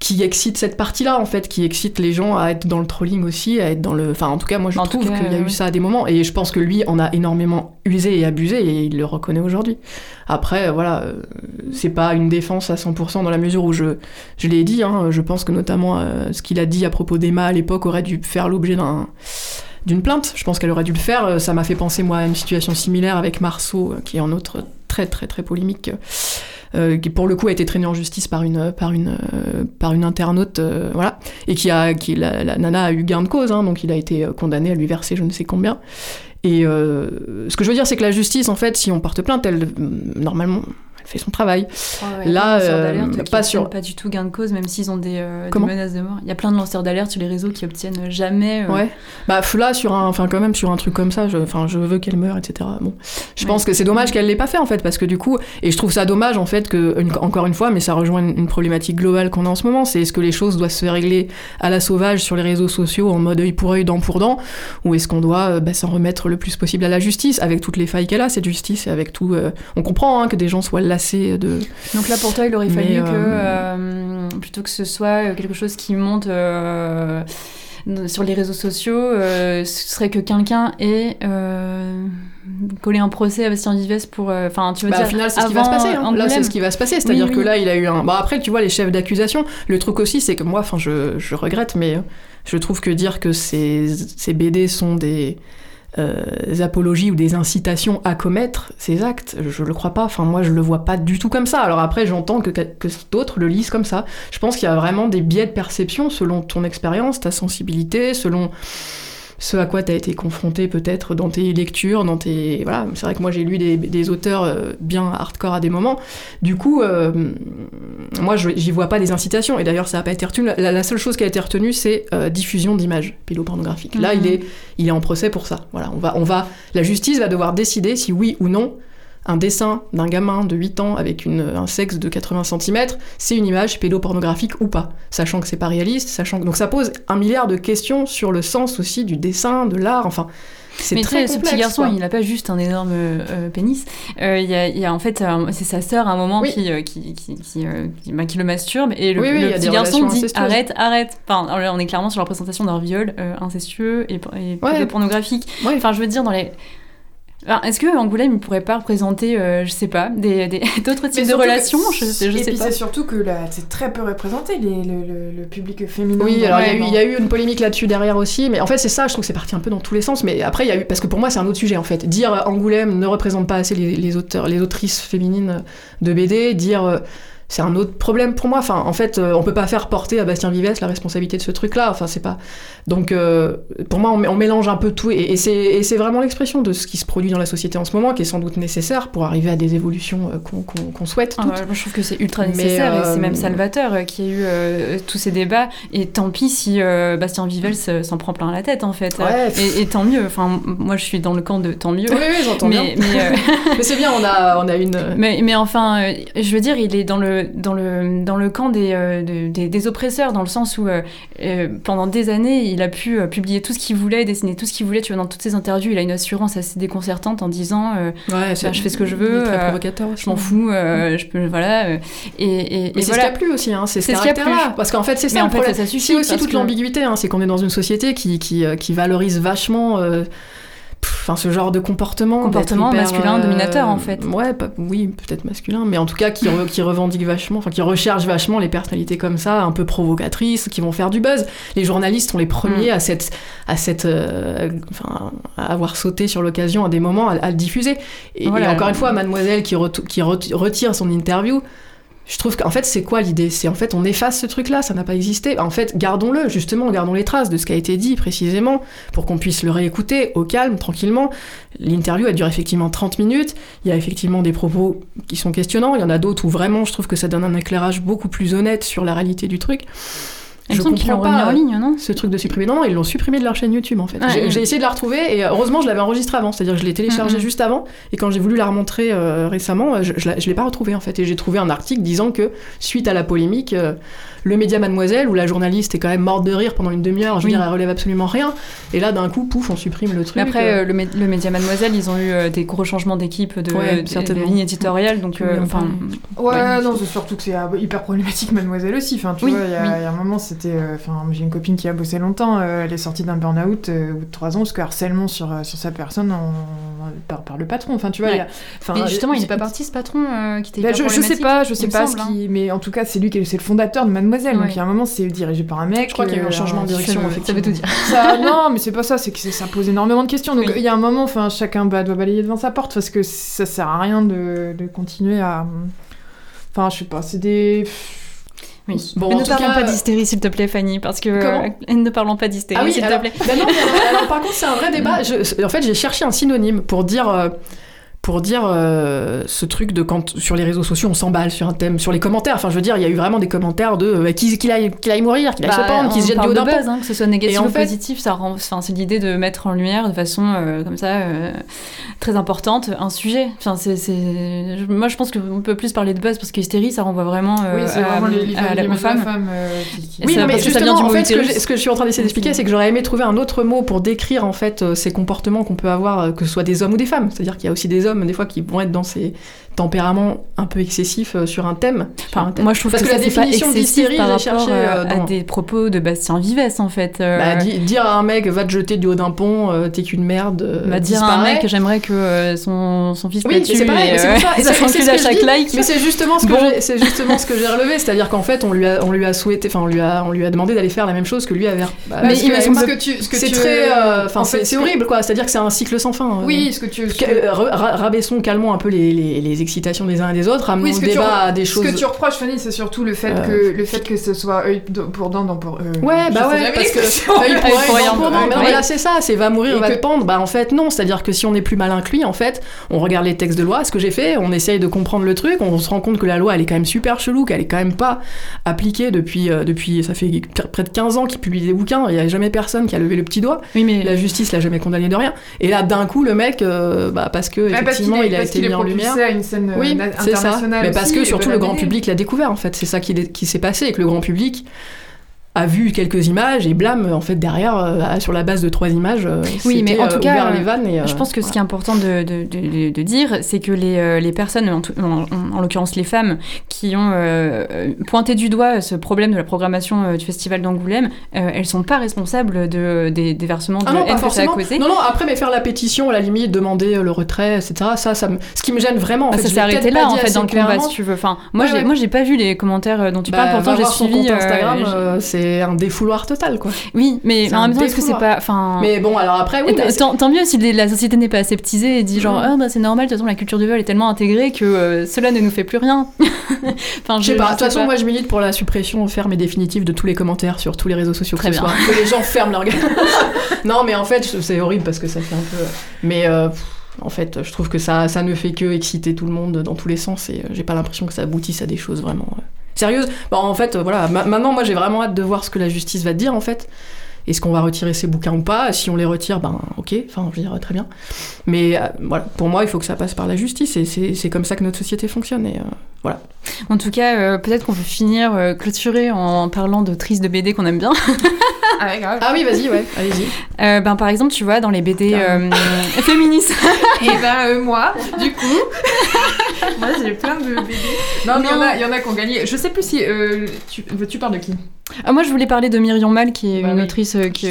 qui excite cette partie-là en fait, qui excite les gens à être dans le trolling aussi, à être dans le. Enfin, en tout cas, moi je En trouve qu'il y a eu ça à des moments et je pense que lui en a énormément usé et abusé et il le reconnaît aujourd'hui. Après, euh, voilà, euh, c'est pas une défense à 100% dans la mesure où je, je l'ai dit, hein, je pense que notamment euh, ce qu'il a dit à propos d'Emma à l'époque aurait dû faire l'objet d'un d'une plainte. Je pense qu'elle aurait dû le faire. Ça m'a fait penser moi à une situation similaire avec Marceau, qui est un autre très très très polémique. euh, qui pour le coup a été traîné en justice par une par une par une internaute euh, voilà et qui a qui la, nana a eu gain de cause hein, donc il a été euh, condamné à lui verser je ne sais combien et ce que je veux dire c'est que la justice en fait si on porte plainte elle normalement fait son travail ouais, Là, euh, pas sur- pas du tout gain de cause, même s'ils ont des, euh, des menaces de mort. Il y a plein de lanceurs d'alerte sur les réseaux qui obtiennent jamais. euh, Ouais. Bah là sur un, enfin quand même sur un truc comme ça, je, enfin je veux qu'elle meure, etc. Bon, je Ouais. pense que c'est dommage qu'elle l'ait pas fait en fait parce que du coup, et je trouve ça dommage en fait que une- encore une fois, mais ça rejoint une, une problématique globale qu'on a en ce moment, c'est est-ce que les choses doivent se régler à la sauvage sur les réseaux sociaux en mode œil pour œil, dent pour dent, ou est-ce qu'on doit euh, bah, s'en remettre le plus possible à la justice avec toutes les failles qu'elle a cette justice et avec tout. on comprend hein, que des gens soient lassés de. Donc là, pour toi, il aurait Mais, fallu que, euh, euh, plutôt que ce soit euh, quelque chose qui monte euh, sur les réseaux sociaux, euh, ce serait que quelqu'un ait euh, collé un procès à Bastien Vives pour. euh, Enfin, tu veux Bah, dire. au final, c'est ce qui va se passer. hein. Là, c'est ce qui va se passer. C'est-à-dire Oui, que là, il a eu un. Bon, après, tu vois, les chefs d'accusation, le truc aussi, c'est que moi, enfin, je, je regrette, mais euh, je trouve que dire que ces, ces BD sont des. Euh, apologies ou des incitations à commettre ces actes, je le crois pas. Enfin, moi, je le vois pas du tout comme ça. Alors après, j'entends que, que d'autres le lisent comme ça. Je pense qu'il y a vraiment des biais de perception selon ton expérience, ta sensibilité, selon ce à quoi tu as été confronté peut-être dans tes lectures, dans tes... Voilà, c'est vrai que moi j'ai lu des, des auteurs euh, bien hardcore à des moments. Du coup, euh, moi je- j'y vois pas des incitations. Et d'ailleurs ça n'a pas été retenu. La, la seule chose qui a été retenue c'est euh, diffusion d'images pédopornographiques. Là Mhm. il est, il est en procès pour ça. Voilà, on va, on va, la justice va devoir décider si oui ou non un dessin d'un gamin de 8 ans avec une- un sexe de 80 cm, c'est une image pédopornographique ou pas, sachant que c'est pas réaliste, sachant que... Donc ça pose un milliard de questions sur le sens aussi du dessin, de l'art, enfin... C'est Mais très sais, ce complexe, petit garçon, quoi. il n'a pas juste un énorme euh, pénis. Euh, Il y, a, il y a en fait, euh, c'est sa sœur à un moment Oui. qui, euh, qui, qui, qui, bah, qui le masturbe et le, Oui, oui, petit garçon dit arrête, arrête. Enfin, on est clairement sur la représentation d'un viol incestueux et, et Ouais. pornographique. Ouais. Enfin, je veux dire, dans les. Alors, Est-ce que Angoulême, il pourrait pas représenter, euh, je sais pas, des, des- d'autres types de surtout que- relations Je, sais- je et sais puis pas. c'est surtout que là, c'est très peu représenté les- le, le- le public féminin. Oui, alors il y a eu- dans- il y, a eu une polémique là-dessus derrière aussi, mais en fait c'est ça, je trouve que c'est parti un peu dans tous les sens, mais après il y a eu, parce que pour moi c'est un autre sujet en fait, dire euh, Angoulême ne représente pas assez les, les auteurs, les autrices féminines de BD, dire euh, c'est un autre problème pour moi, enfin en fait euh, on peut pas faire porter à Bastien Vives la responsabilité de ce truc-là, enfin c'est pas... Donc euh, pour moi on, on mélange un peu tout, et, et c'est et c'est vraiment l'expression de ce qui se produit dans la société en ce moment, qui est sans doute nécessaire pour arriver à des évolutions euh, qu'on qu'on- qu'on souhaite Ah toutes. moi, je trouve que c'est ultra nécessaire et c'est même salvateur qu'il y ait eu euh, tous ces débats. Et tant pis si Bastien Vivels s'en prend plein la tête en fait. Ouais. Et, et tant mieux. Enfin, moi je suis dans le camp de tant mieux. Oui, oui, j'entends mais, bien. Mais, Mais c'est bien, on a, on a une... mais, mais enfin, je veux dire, il est dans le, dans le, dans le camp des, euh, de- des, des oppresseurs, dans le sens où euh, euh, pendant des années, il a pu euh, publier tout ce qu'il voulait, dessiner tout ce qu'il voulait. Tu vois, dans toutes ses interviews, il a une assurance assez déconcertante en disant euh, Ouais, bah, je fais ce que je veux, très provocateur je m'en fous, euh, je peux, voilà. et, et, et c'est voilà. ce qu'il a plus aussi, hein, c'est ce ce qu'il a plus. Parce qu'en fait, c'est ça en fait, ça, ça suffit, C'est aussi toute que- l'ambiguïté, hein, c'est qu'on est dans une société qui, qui, qui valorise vachement enfin, ce genre de comportement. Comportement hyper, masculin, dominateur, en fait. Ouais, pas- oui, peut-être masculin, mais en tout cas qui, re- qui revendique vachement, enfin qui recherche vachement les personnalités comme ça, un peu provocatrices, qui vont faire du buzz. Les journalistes sont les Mm. premiers à cette, à cette, euh, enfin, à avoir sauté sur l'occasion à des moments à, à le diffuser. Et, Voilà. et encore une fois, Mademoiselle qui, retire son interview. Je trouve qu'en fait, c'est quoi l'idée? C'est en fait, on efface ce truc-là, ça n'a pas existé. En fait, gardons-le, justement, gardons les traces de ce qui a été dit précisément, pour qu'on puisse le réécouter au calme, tranquillement. L'interview, elle dure effectivement 30 minutes. Il y a effectivement des propos qui sont questionnants. Il y en a d'autres où vraiment, je trouve que ça donne un éclairage beaucoup plus honnête sur la réalité du truc. Semble qu'ils l'ont remis en ligne, non? Ce truc de supprimer. Non, non, ils l'ont supprimé de leur chaîne YouTube en fait. Ah, j'ai oui. essayé de la retrouver et heureusement je l'avais enregistrée avant, c'est-à-dire que je l'ai téléchargée juste avant et quand j'ai voulu la remontrer euh, récemment, euh, je, je, je l'ai pas retrouvée en fait et j'ai trouvé un article disant que suite à la polémique, euh, le média Mademoiselle où la journaliste est quand même morte de rire pendant une demi-heure, je veux Oui. dire elle relève absolument rien et là d'un coup pouf on supprime le truc. Mais après, euh, euh, le, mé- le Média Mademoiselle, ils ont eu euh, des gros changements d'équipe, de, Ouais, de- certainement. de ligne éditoriale, donc euh, enfin. Ouais, Ouais. non, c'est surtout que c'est euh, hyper problématique, mademoiselle aussi. Enfin, tu Oui, vois, il y, a- oui. il y a un moment, c'était. euh, Enfin, j'ai une copine qui a bossé longtemps, euh, elle est sortie d'un burn-out euh, au bout de trois ans, parce que harcèlement sur, euh, sur sa personne en- par, par le patron. Enfin, tu vois, Ouais. a- Mais justement, il n'est pas parti ce patron euh, qui était Bah, je, je sais pas, je sais pas ce hein. qui. Mais en tout cas, c'est lui qui est, c'est le fondateur de Mademoiselle. Donc Ouais. il y a un moment, c'est dirigé par un mec. Je crois qu'il y a eu un euh, changement de direction, ça. Ça veut tout dire. ça, non, mais c'est pas ça, c'est que ça pose énormément de questions. Donc Oui. il y a un moment, enfin, chacun bah, doit balayer devant sa porte parce que ça sert à rien de, de continuer à. Enfin, je sais pas, c'est des. Oui. Bon, Mais ne parlons cas, pas d'hystérie, s'il te plaît, Fanny, parce que. Comment euh, ne parlons pas d'hystérie, Ah oui, s'il te plaît. bah non, mais alors, alors, par contre, c'est un vrai débat. Je- en fait, j'ai cherché un synonyme pour dire, euh, pour dire euh, ce truc de quand sur les réseaux sociaux on s'emballe sur un thème, sur les commentaires. Enfin, je veux dire, il y a eu vraiment des commentaires de euh, qu'il qu'il aille, qu'il aille mourir, qu'il aille se pendre, qu'il se on jette du haut de d'un hein, que ce soit négatif ou fait- positif, ça rend, enfin, c'est l'idée de mettre en lumière de façon euh, comme ça euh, très importante un sujet. Enfin, c'est, moi, je pense qu'on peut plus parler de buzz parce que hystérie, ça renvoie vraiment, euh, oui, à, vraiment les, à la- aux femmes. femme. euh, qui- Oui, non, mais justement, en fait, ce que, ce que je suis en train d'essayer d'expliquer, c'est que j'aurais aimé trouver un autre mot pour décrire en fait ces comportements qu'on peut avoir, que ce soit des hommes ou des femmes. C'est-à-dire qu'il y a aussi des hommes des fois qui vont être dans ces tempéraments un peu excessifs euh, sur un thème. sur un thème. Moi, je trouve Parce que, que, ça, la définition excessif d'hystérie, par j'ai rapport cherché euh, euh, à des propos de Bastien Vives, en fait. euh, Bah, di- dire à un mec va te jeter du haut d'un pont, euh, t'es qu'une merde. bah, dire à un mec, j'aimerais que son, son fils Oui, c'est pareil, c'est ça. Et ça ce à que chaque like. Mais c'est justement ce que Bon. j'ai- c'est justement ce que j'ai relevé, c'est-à-dire qu'en fait on lui a on lui a souhaité, enfin on lui a on lui a demandé d'aller faire la même chose que lui avait. Bah, Mais il que que tu, ce que c'est très, enfin en c'est ce que- horrible quoi. C'est-à-dire que c'est un cycle sans fin. euh. Oui, ce que tu. ce Que- que- ra- ra- rabaissons, calmons un peu les, les, excitations des uns et des autres, ramenons Oui, le débat à des choses. ce que tu reproches, Fanny, c'est surtout le fait, Euh, que, le fait que ce soit œil pour dent, dent pour. euh, Ouais, bah ouais, parce que œil pour Œil pour dent Mais voilà, c'est ça, c'est va mourir, va te pendre. Bah en fait, non, c'est-à-dire que si on est plus malin que lui, en fait, on regarde les textes de loi, ce que j'ai fait, on essaye de comprendre le truc, on se rend compte que la loi, elle est quand même super chelou, qu'elle est quand même pas appliquée depuis, euh, depuis ça fait près de 15 ans qu'il publie des bouquins, il y a jamais personne qui a levé le petit doigt, Oui, mais la justice l'a jamais condamné de rien. Et là, d'un coup, le mec, euh, bah, parce que parce effectivement, est- il a parce été est mis en lumière. à une scène euh, Oui, na- c'est ça. internationale. Mais parce aussi, que surtout le grand public l'a découvert en fait. C'est ça qui, qui s'est passé et que le grand public a vu quelques images et blâme en fait derrière euh, sur la base de trois images. euh, Oui, mais en tout euh, cas, les vannes et, euh, Je pense que ce voilà. qui est important de, de, de- de dire, c'est que les, euh, les personnes, en, en- en- en l'occurrence les femmes, qui ont euh, euh, pointé du doigt ce problème de la programmation euh, du festival d'Angoulême, euh, elles sont pas responsables de, des, des versements de Ah non, haine que ça a causé. Non, non, après, mais faire la pétition, à la limite, demander euh, le retrait, etc. Ça, ça me... ce qui me gêne vraiment, en Ah, fait, ça s'est arrêté là en fait dans le combat si tu veux. Enfin, moi Ouais, j'ai ouais. pas vu les commentaires euh, dont tu Bah, parles. Pourtant j'ai suivi. euh, Instagram, euh, c'est un défouloir total, quoi. Oui, mais en même temps est-ce que c'est pas. Enfin. Mais bon, alors après, oui, mais tant- tant, mieux si la société n'est pas aseptisée et dit genre ah bah c'est normal de toute façon la culture du viol est tellement intégrée que euh, cela ne nous fait plus rien. enfin Je sais pas, de toute façon, moi je milite pour la suppression ferme et définitive de tous les commentaires sur tous les réseaux sociaux Très que bien. soit. Que les gens ferment leur gueule. non, mais en fait, c'est horrible parce que ça fait un peu. Mais euh, pff, en fait, je trouve que ça, ça ne fait que exciter tout le monde dans tous les sens et euh, j'ai pas l'impression que ça aboutisse à des choses vraiment sérieuses. Bon, en fait, euh, voilà, ma- maintenant, moi j'ai vraiment hâte de voir ce que la justice va dire en fait. Est-ce qu'on va retirer ces bouquins ou pas? Si on les retire, ben ok, enfin je dire très bien. Mais euh, voilà, pour moi, il faut que ça passe par la justice et c'est comme ça que notre société fonctionne. Et, euh, voilà. En tout cas, peut-être qu'on peut finir clôturer en parlant d'autrices de BD qu'on aime bien. Ah ouais, grave. Ah oui, vas-y, ouais, allez-y. Euh, ben, par exemple, tu vois, dans les BD euh, féministes. Et ben euh, moi, du coup, moi j'ai plein de BD. Non, mais il y en a, il y en a qui ont gagné. Je sais plus si tu, tu parles de qui? Ah, moi, je voulais parler de Myriam Mal, qui est Bah une oui. autrice qui,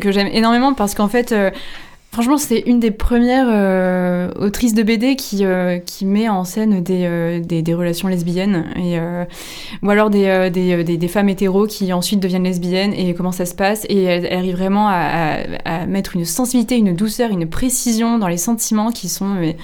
que j'aime énormément parce qu'en fait, franchement, c'est une des premières euh, autrices de BD qui, euh, qui met en scène des, euh, des, des relations lesbiennes et, euh, ou alors des, euh, des, euh, des, des femmes hétéros qui ensuite deviennent lesbiennes et comment ça se passe. Et elle, elle arrive vraiment à, à- à mettre une sensibilité, une douceur, une précision dans les sentiments qui sont. mais,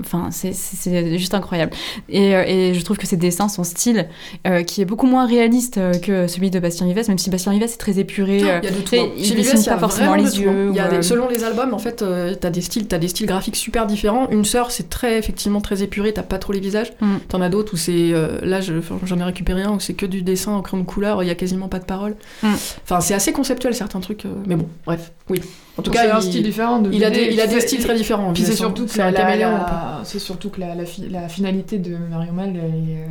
Enfin, c'est- juste incroyable. Et, euh, et je trouve que ses dessins, son style, euh, qui est beaucoup moins réaliste que celui de Bastien Vives, même si Bastien Vives est très épuré. Il y a de tout. hein. il dessine pas forcément les yeux. Il y a selon les albums, en fait, euh, t'as des styles, t'as des styles graphiques super différents. Une sœur, c'est très effectivement très épuré, t'as pas trop les visages. Mm. T'en as d'autres où c'est, euh, là, je- j'en ai récupéré un où c'est que du dessin en crayon de couleur, il y a quasiment pas de parole. Mm. Enfin, c'est assez conceptuel certains trucs, euh, mais bon, bref, oui. En tout cas, c'est un il, style différent de il a des, il a des styles très différents. Puis c'est surtout que c'est la, un un c'est surtout que la, la, fi- la finalité de Marion Mal, est. euh,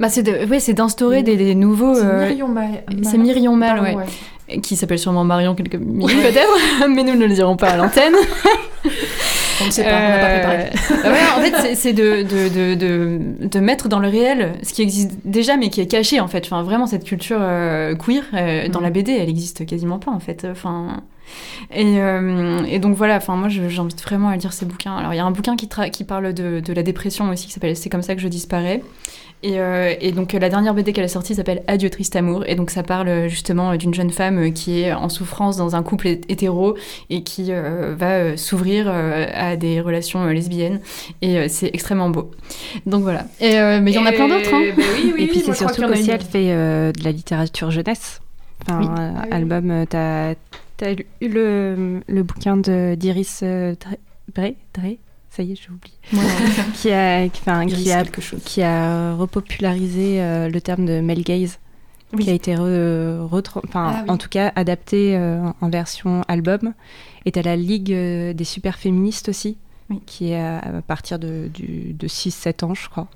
Bah, c'est de- ouais, c'est d'instaurer des, des nouveaux. c'est euh, Myriam Mal. c'est Myriam Mal, ouais. qui s'appelle sûrement Marion quelque minutes peut-être, mais nous ne le dirons pas à l'antenne. On ne sait pas, on n'a pas préparé. Euh, ouais, en fait, c'est- de, de, de, de, de mettre dans le réel ce qui existe déjà, mais qui est caché, en fait. Enfin, vraiment, cette culture euh, queer, euh, dans Mhm. la BD, elle existe quasiment pas, en fait. Enfin... Et, euh, et donc voilà, enfin moi j'invite vraiment à lire ces bouquins. Alors il y a un bouquin qui, parle de, de la dépression aussi qui s'appelle C'est comme ça que je disparais. Et, euh, et donc la dernière BD qu'elle a sortie s'appelle Adieu triste amour et donc ça parle euh, justement d'une jeune femme qui est en souffrance dans un couple hé- hétéro et qui euh, va s'ouvrir à des relations lesbiennes et c'est extrêmement beau. Donc voilà. Et, mais il y en a plein d'autres. Hein. Et, ben oui, oui, Et puis oui, c'est surtout qu'aussi elle fait de la littérature jeunesse. Enfin, Ah album, euh, t'as as lu le, le bouquin de d'Iris euh, Dre, Dre, Dre ça y est, j'ai oublié. qui a, qui, enfin, qui a, chose. qui a repopularisé euh, le terme de male gaze, Oui. qui a été re- enfin, Ah oui. en tout cas adapté euh, en version album. Et t'as la Ligue euh, des super féministes aussi, Oui. qui est à, à partir de, de 6-7 ans, je crois.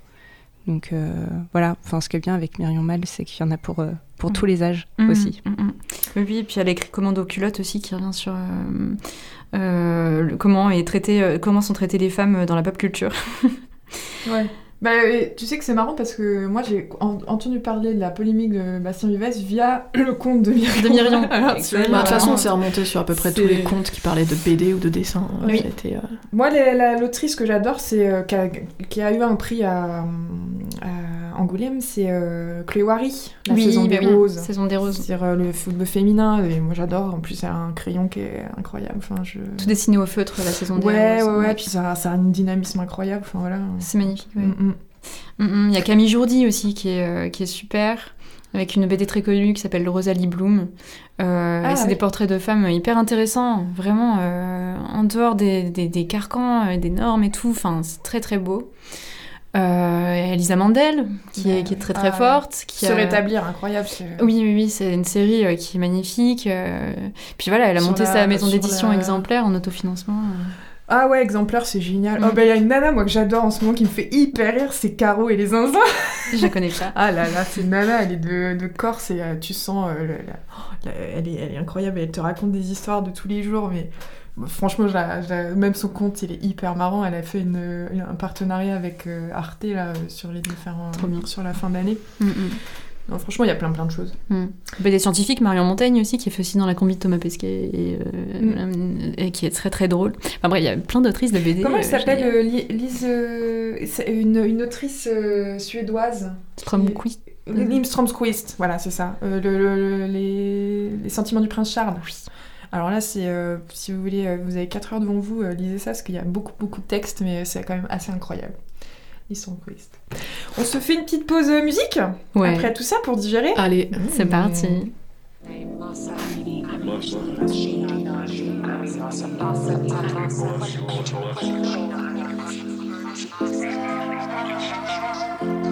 Donc euh, voilà, enfin, ce qui est bien avec Myriam Mal, c'est qu'il y en a pour, euh, pour Mhm. tous les âges Mhm, aussi. mhm. Oui, et puis il y a l'écrit commando culotte aussi qui revient sur euh, euh, le- comment, est traité, euh, comment sont traitées les femmes dans la pop culture. Ouais. Bah, tu sais que c'est marrant parce que moi j'ai en- entendu parler de la polémique de Bastien Vives via le compte de Myriam. De Myriam. Alors, Bah, De toute façon, c'est remonté sur à peu près C'est- tous les comptes qui parlaient de BD ou de dessin. Oui. Euh, Moi, la- la- l'autrice que j'adore, c'est euh, qui, a, qui a eu un prix à, à Angoulême, c'est euh, Chloé Wary, la Oui, saison bah des oui, roses. Saison des roses. C'est-à-dire euh, le football féminin, et moi j'adore. En plus, a un crayon qui est incroyable. Enfin, je... Tout dessiné au feutre, la saison des Ouais, roses. ouais, ouais, puis ça, ça a un dynamisme incroyable. Enfin, voilà. C'est magnifique. ouais. Mm, mm. Mm, mm. Il y a Camille Jourdi aussi qui est, euh, qui est super, avec une BD très connue qui s'appelle Rosalie Bloom. Euh, Ah, et c'est oui. des portraits de femmes hyper intéressants, vraiment euh, en dehors des, des, des carcans, euh, des normes et tout. Enfin, c'est très très beau. Euh, Elisa Mandel, qui, est, qui est très très Ah, forte. Qui Se a- rétablir, incroyable. Oui, oui, oui, c'est une série qui est magnifique. Puis voilà, elle a Sur monté la- sa maison d'édition la- exemplaire en autofinancement. Ah ouais, exemplaire, c'est génial. Mm. Oh, bah, il y a une nana, moi, que j'adore en ce moment, qui me fait hyper rire, c'est Caro et les zinzins. Je connais pas. Ah là là, c'est nana, elle est de, de Corse et euh, tu sens. euh, le- la- oh, la- elle, est, elle est incroyable, elle te raconte des histoires de tous les jours, mais franchement, je la- je la- même son compte, il est hyper marrant. Elle a fait une, une- un partenariat avec euh, Arte là, sur les différents. Sur la fin d'année. Mm, mm. Non, franchement, il y a plein plein de choses. Mm. Bah, des scientifiques, Marion Montaigne aussi, qui est fait aussi dans la combi de Thomas Pesquet et, euh, Mm. et qui est très très drôle. Enfin bref, il y a plein d'autrices de BD. Comment elle euh, s'appelle euh, Li- Lise. euh, c'est une, une autrice euh, suédoise. Stromquist. Lim Stromquist, voilà, c'est ça. Le- le- le- les, les sentiments du prince Charles. Alors là, c'est euh, si vous voulez, euh, vous avez 4 heures devant vous, euh, lisez ça parce qu'il y a beaucoup beaucoup de textes, mais c'est quand même assez incroyable. Lim Stromquist. On se fait une petite pause musique Ouais. après tout ça pour digérer. Allez, C'est parti. Forward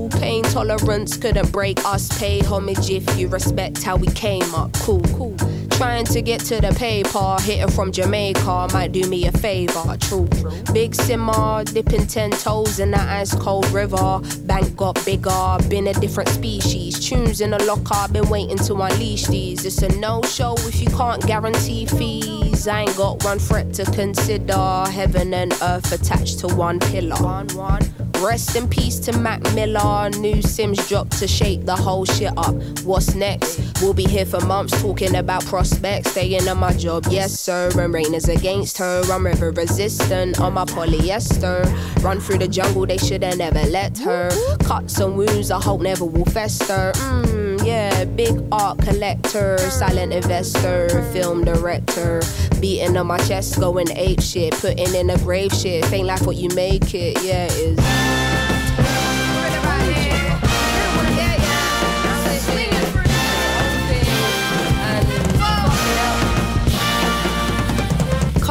pain tolerance couldn't break us. Pay homage if you respect how we came up. Cool, cool. Trying to get to the paper, hitting from Jamaica might do me a favor. True, big simmer, dipping ten toes in that ice cold river. Bank got bigger, been a different species. Tunes in the locker, been waiting to unleash these. It's a no show if you can't guarantee fees. I ain't got one threat to consider. Heaven and earth attached to one pillar. One, one. Rest in peace to Mac Miller. New Sims dropped to shake the whole shit up. What's next? We'll be here for months talking about prospects. Staying on my job, yes sir. And rain is against her. I'm river resistant on my polyester. Run through the jungle, they shoulda never let her. Cuts and wounds, I hope never will fester. Mmm, yeah, big art collector, silent investor, film director. Beating on my chest, going ape shit, putting in a grave shit. Ain't like what you make it, yeah, it is.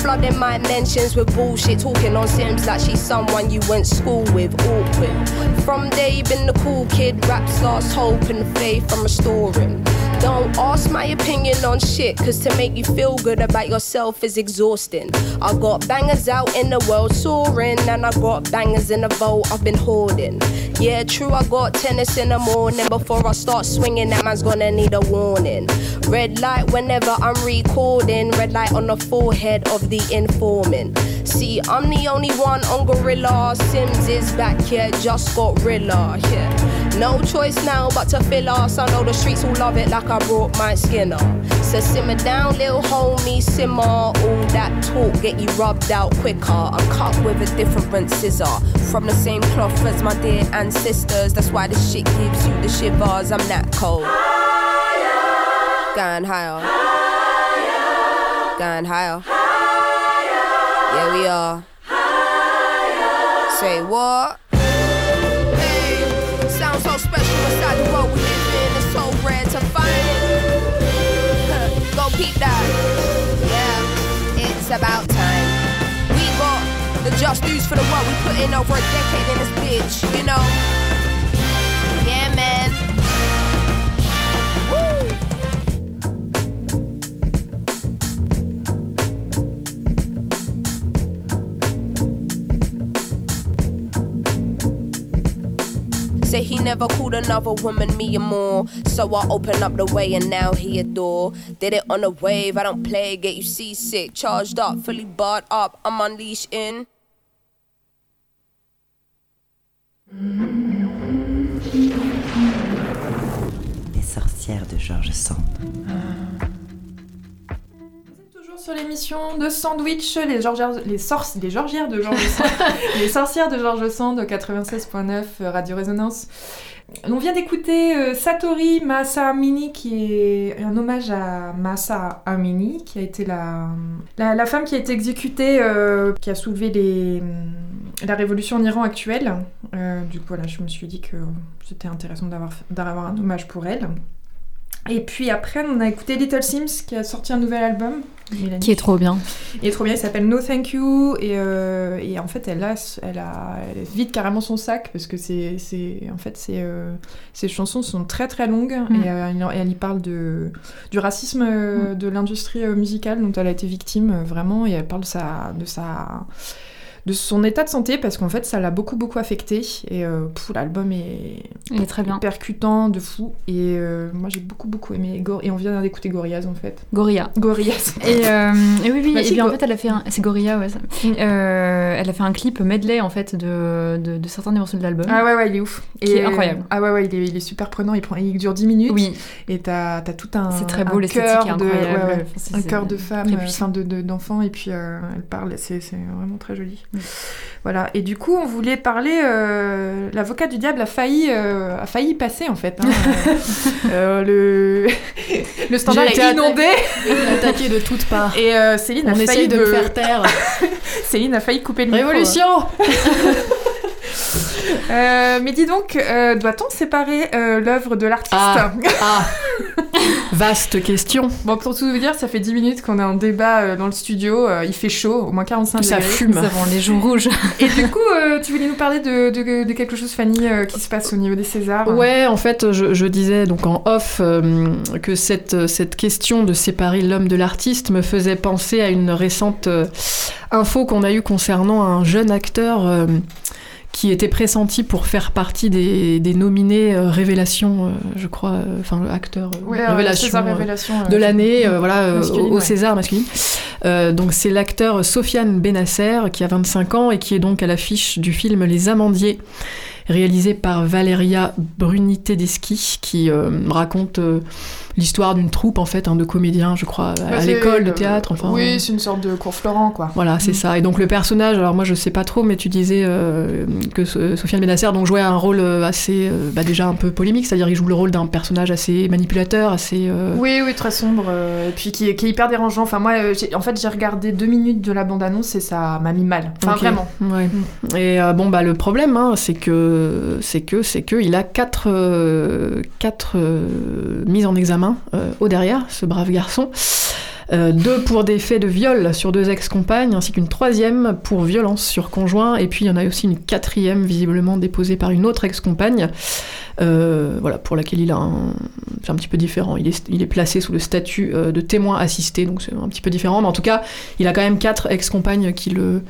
flooding my mentions with bullshit. Talking on Sims like she's someone you went school with. Awkward. From day been the cool kid. Rap starts hope and faith I'm restoring. Don't ask my opinion on shit, cause to make you feel good about yourself is exhausting. I got bangers out in the world soaring, and I got bangers in the vault I've been hoarding. Yeah, true, I got tennis in the morning. Before I start swinging, that man's gonna need a warning. Red light whenever I'm recording, red light on the forehead of the informant. See, I'm the only one on Gorilla. Sims is back, yeah, just got Rilla, yeah. No choice now but to fill us. I know the streets will love it like I brought my skin skinner. So simmer down, little homie, simmer. All that talk get you rubbed out quicker. I'm cut with a different scissor. From the same cloth as my dear ancestors. That's why this shit gives you the shivers. I'm that cold. Going higher. Going higher. Yeah, we are. Say what? Hey, sounds so special inside the world we live in. It's so rare to find. Go peep that. Yeah, it's about time. We got the just dues for the work we put in over a decade in this bitch, you know? Say he never called another woman me or more. So I open up the way and now he adore. Did it on a wave, I don't play, get you seasick. Charged up, fully barred up, I'm unleashed in. Les sorcières de Georges Sand. Sur l'émission de Sandwich, les, Georgières, les, sorci- les Georgières de Georges Sand, les sorcières de Georges Sand, 96.9 euh, Radio Résonance. On vient d'écouter euh, Satori Masa Amini, qui est un hommage à Masa Amini, qui a été la, la, la femme qui a été exécutée, euh, qui a soulevé les, la révolution en Iran actuelle. Euh, du coup, voilà, je me suis dit que c'était intéressant d'avoir un hommage pour elle. Et puis après, on a écouté Little Sims qui a sorti un nouvel album. Mélanie. Qui est trop bien. Il est trop bien, il s'appelle No Thank You. Et, euh, et en fait, elle, a, elle, a, elle vide carrément son sac parce que c'est. c'est- En fait, c'est, euh, ces chansons sont très très longues Mm. et, euh, elle- elle y parle de, du racisme euh, de l'industrie musicale dont elle a été victime vraiment. Et elle parle de sa. De sa de son état de santé parce qu'en fait ça l'a beaucoup beaucoup affecté et euh, l'album est, Il est très bien. percutant de fou et euh, moi j'ai beaucoup beaucoup aimé et on vient d'écouter Gorillaz en fait Gorilla. Gorillaz Et, euh, et oui, oui, Bah, et bien en fait, elle a fait un. C'est Gorilla, ouais. ça. Euh, elle a fait un clip medley en fait de, de, de certains des morceaux de l'album. Ah ouais, ouais, il est ouf. Qui est incroyable. Ah ouais, ouais, il est, il est super prenant. Il, prend, il dure 10 minutes. Oui. Et t'as as tout un. C'est très beau, l'esthétique de- incroyable. ouais, un cœur de femme, enfin de- de- d'enfant. et puis elle parle. C'est c'est vraiment très joli. Voilà. Et du coup, on voulait parler. euh, L'avocat du diable a failli, euh, a failli y passer en fait. hein. Euh, le... le standard J'ai été inondé. attaqué de toutes parts. Et Céline On a failli de faire taire. Céline a failli couper le micro. Révolution mais dis donc, doit-on séparer l'œuvre de l'artiste Ah, ah. Vaste question. Bon, pour tout vous dire, ça fait 10 minutes qu'on est en débat euh, dans le studio. euh, il fait chaud, au moins 45 Ça degrés. fume. Nous avons les joues rouges. Et du coup, euh, tu voulais nous parler de, de- de quelque chose, Fanny, euh, qui se passe au niveau des Césars? Ouais, en fait, je, je disais donc en off euh, que cette, cette question de séparer l'homme de l'artiste me faisait penser à une récente euh, info qu'on a eue concernant un jeune acteur euh, qui était pressenti pour faire partie des, des nominés euh, Révélation, euh, je crois, euh, enfin acteur euh, Ouais, Révélation, César Révélation, de l'année, voilà, au, ouais. César masculine. Donc c'est l'acteur Sofiane Benasser qui a 25 ans et qui est donc à l'affiche du film Les Amandiers, réalisé par Valeria Bruni Tedeschi, qui raconte l'histoire d'une troupe en fait, hein, de comédiens, je crois, Bah, à c'est, l'école de euh, théâtre. Enfin, Oui, euh, c'est une sorte de cours Florent, quoi. voilà, c'est Mm. ça. Et donc le personnage, alors moi je sais pas trop, mais tu disais euh, que So- Sofiane Benasser donc jouait un rôle assez, bah, déjà un peu polémique, c'est-à-dire il joue le rôle d'un personnage assez manipulateur, assez. euh, Oui, oui, très sombre, et puis qui est, qui est hyper dérangeant. Enfin, moi, en fait, j'ai regardé deux minutes de la bande-annonce et ça m'a mis mal. Enfin, vraiment. Ouais. Et euh, bon bah le problème hein, c'est que c'est que c'est que il a quatre quatre mises en examen euh, au derrière ce brave garçon. Euh, deux pour des faits de viol sur deux ex-compagnes, ainsi qu'une troisième pour violence sur conjoint, et puis il y en a aussi une quatrième visiblement déposée par une autre ex-compagne, euh, voilà, pour laquelle il a un... C'est un petit peu différent, il est, il est placé sous le statut de témoin assisté, donc c'est un petit peu différent, mais en tout cas, il a quand même quatre ex-compagnes qui le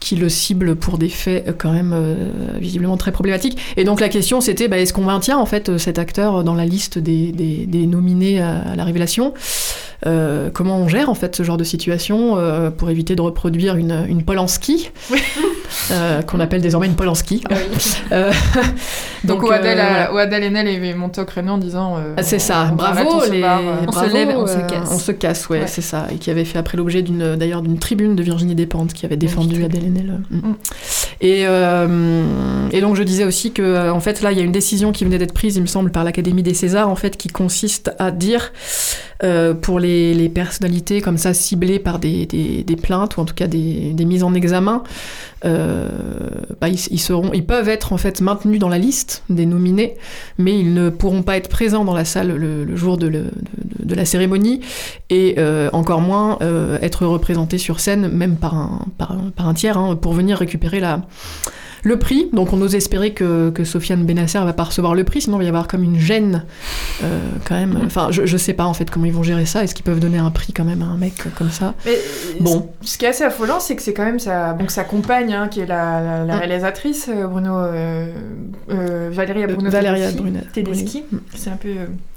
qui le ciblent pour des faits euh, quand même euh, visiblement très problématiques. Et donc la question c'était bah, est-ce qu'on maintient en fait euh, cet acteur dans la liste des, nominés à la révélation? Euh, Comment on gère en fait ce genre de situation euh, pour éviter de reproduire une, une Polanski euh, qu'on appelle désormais une Polanski. Euh, Donc, donc où Adèle, euh, a- voilà. où Adèle Haenel créneau en disant. euh, Ah, C'est ça, on bravo, on se les... barre. On se bravo, lève, on se casse. On se casse, ouais, Ouais. c'est ça. Et qui avait fait après l'objet d'une, d'ailleurs d'une tribune de Virginie Despentes qui avait défendu Adèle Haenel. Mm. Et, euh, et donc je disais aussi que, en fait, là, il y a une décision qui venait d'être prise, il me semble, par l'Académie des Césars, en fait, qui consiste à dire euh, pour les, les personnalités comme ça ciblées par des, des- plaintes ou en tout cas des, des mises en examen, euh, bah, ils, seront, ils peuvent être en fait maintenus dans la liste des nominés, mais ils ne pourront pas être présents dans la salle le, jour de, la cérémonie et euh, encore moins euh, être représentés sur scène, même par un, par tiers, hein, pour venir récupérer la, le prix. Donc on ose espérer que, que Sofiane Benasser va pas recevoir le prix, sinon il va y avoir comme une gêne euh, quand même. Enfin, je, je sais pas en fait comment ils vont gérer ça. Est-ce qu'ils peuvent donner un prix quand même à un mec comme ça? Mais Bon. ce qui est assez affolant, c'est que c'est quand même sa, donc sa compagne, hein, qui est la, la- la Mm. réalisatrice, euh, Bruno, euh, euh, Valéria Bruno Valéria Tedeschi. Brune- Tedeschi. C'est un peu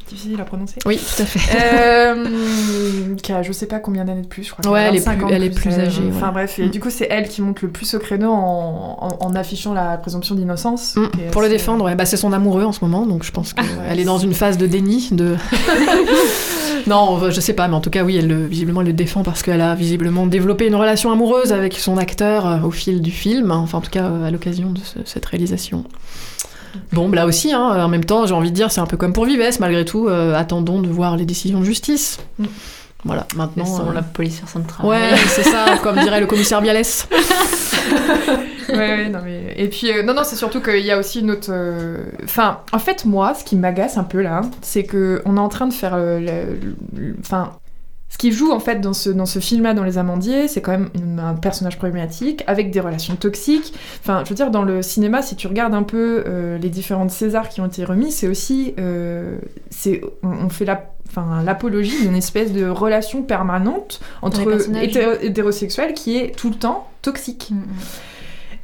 difficile à prononcer. Oui, tout à fait. Euh, qui a je sais pas combien d'années de plus, je crois. Ouais, a elle est 25 plus- ans elle de est plus euh, âgée, ouais. Enfin bref, et Mm. du coup, c'est elle qui monte le plus au créneau en, en- en affichant la présomption d'innocence. Mm, Pour le défendre, ouais. bah, c'est son amoureux en ce moment, donc je pense qu'elle est dans une phase de déni. De... non, je sais pas, mais en tout cas, oui, elle le- visiblement elle le défend parce qu'elle a visiblement développé une relation amoureuse avec son acteur euh, au fil du film, hein, enfin en tout cas euh, à l'occasion de ce- cette réalisation. Bon, bah, là aussi, hein, en même temps, j'ai envie de dire, c'est un peu comme pour Vives, malgré tout, euh, attendons de voir les décisions de justice. Voilà, maintenant. Euh, la police faire son travail. Ouais, c'est ça, comme dirait le commissaire Bialès. ouais, ouais, non, mais... Et puis, euh, non, non, c'est surtout qu'il y a aussi une autre. euh, Enfin, en fait, moi, ce qui m'agace un peu là, c'est que on est en train de faire. euh, Enfin. Ce qui joue en fait dans ce, dans ce film-là, dans Les Amandiers, c'est quand même un personnage problématique avec des relations toxiques. Enfin, je veux dire, dans le cinéma, si tu regardes un peu euh, les différentes Césars qui ont été remis, c'est aussi. euh, c'est on, on fait la. Enfin, l'apologie d'une espèce de relation permanente entre hétéro- hétérosexuels qui est tout le temps toxique. Mm,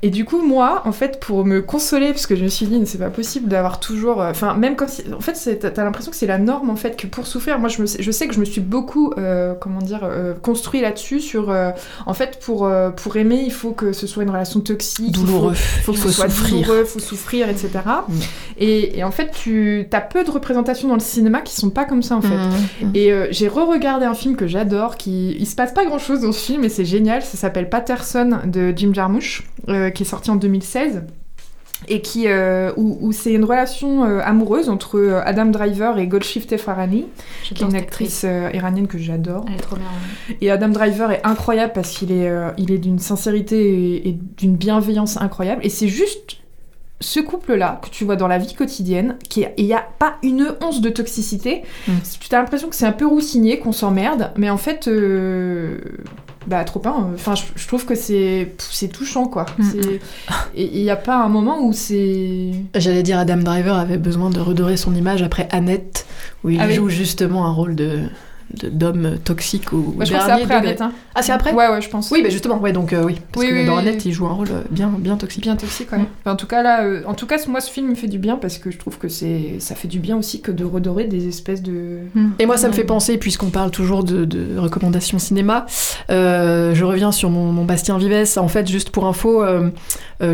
Et du coup, moi, en fait, pour me consoler, parce que je me suis dit, c'est pas possible d'avoir toujours. euh, Enfin, même quand. En fait, t'as l'impression que c'est la norme, en fait, que pour souffrir. Moi, je, me sais- je sais que je me suis beaucoup, euh, comment dire, euh, construit là-dessus, sur. euh, en fait, pour, pour aimer, il faut que ce soit une relation toxique. il faut- Douloureux. Il faut, que Il faut ce soit souffrir. douloureux, il faut souffrir, etc. Et, et en fait, tu as peu de représentations dans le cinéma qui sont pas comme ça, en fait. Mhm. Et euh, j'ai re-regardé un film que j'adore, qui il se passe pas grand chose dans ce film et c'est génial. Ça s'appelle Patterson de Jim Jarmusch, euh, qui est sorti en 2016 et qui euh, où, où c'est une relation euh, amoureuse entre euh, Adam Driver et Golshifteh Farahani, qui est une actrice euh, iranienne que j'adore. Elle est trop bien. ouais. Et Adam Driver est incroyable parce qu'il est, euh, il est d'une sincérité et, et d'une bienveillance incroyable. Et c'est juste ce couple-là que tu vois dans la vie quotidienne, qui il n'y a pas une once de toxicité. Mm. Tu as l'impression que c'est un peu roussigné, qu'on s'emmerde, mais en fait, euh, bah trop pas. Enfin, je, je trouve que c'est c'est touchant, quoi. Mm. Et il n'y a pas un moment où c'est... J'allais dire Adam Driver avait besoin de redorer son image après Annette, où il Ah oui. joue justement un rôle de de- d'homme toxique au Bah, je crois que c'est dernier après. Annette, hein. Ah, c'est après? Ouais, ouais, je pense. Oui, bah justement, ouais, donc euh, oui, parce Oui, que oui, dans Annette, oui. il joue un rôle euh, bien, bien toxique. bien toxique ouais. Enfin, en tout cas là euh, en tout cas moi ce film me fait du bien parce que je trouve que c'est ça fait du bien aussi que de redorer des espèces de Et moi, ça me fait penser, puisqu'on parle toujours de, de recommandations cinéma, euh, je reviens sur mon, mon Bastien Vives. En fait, juste pour info,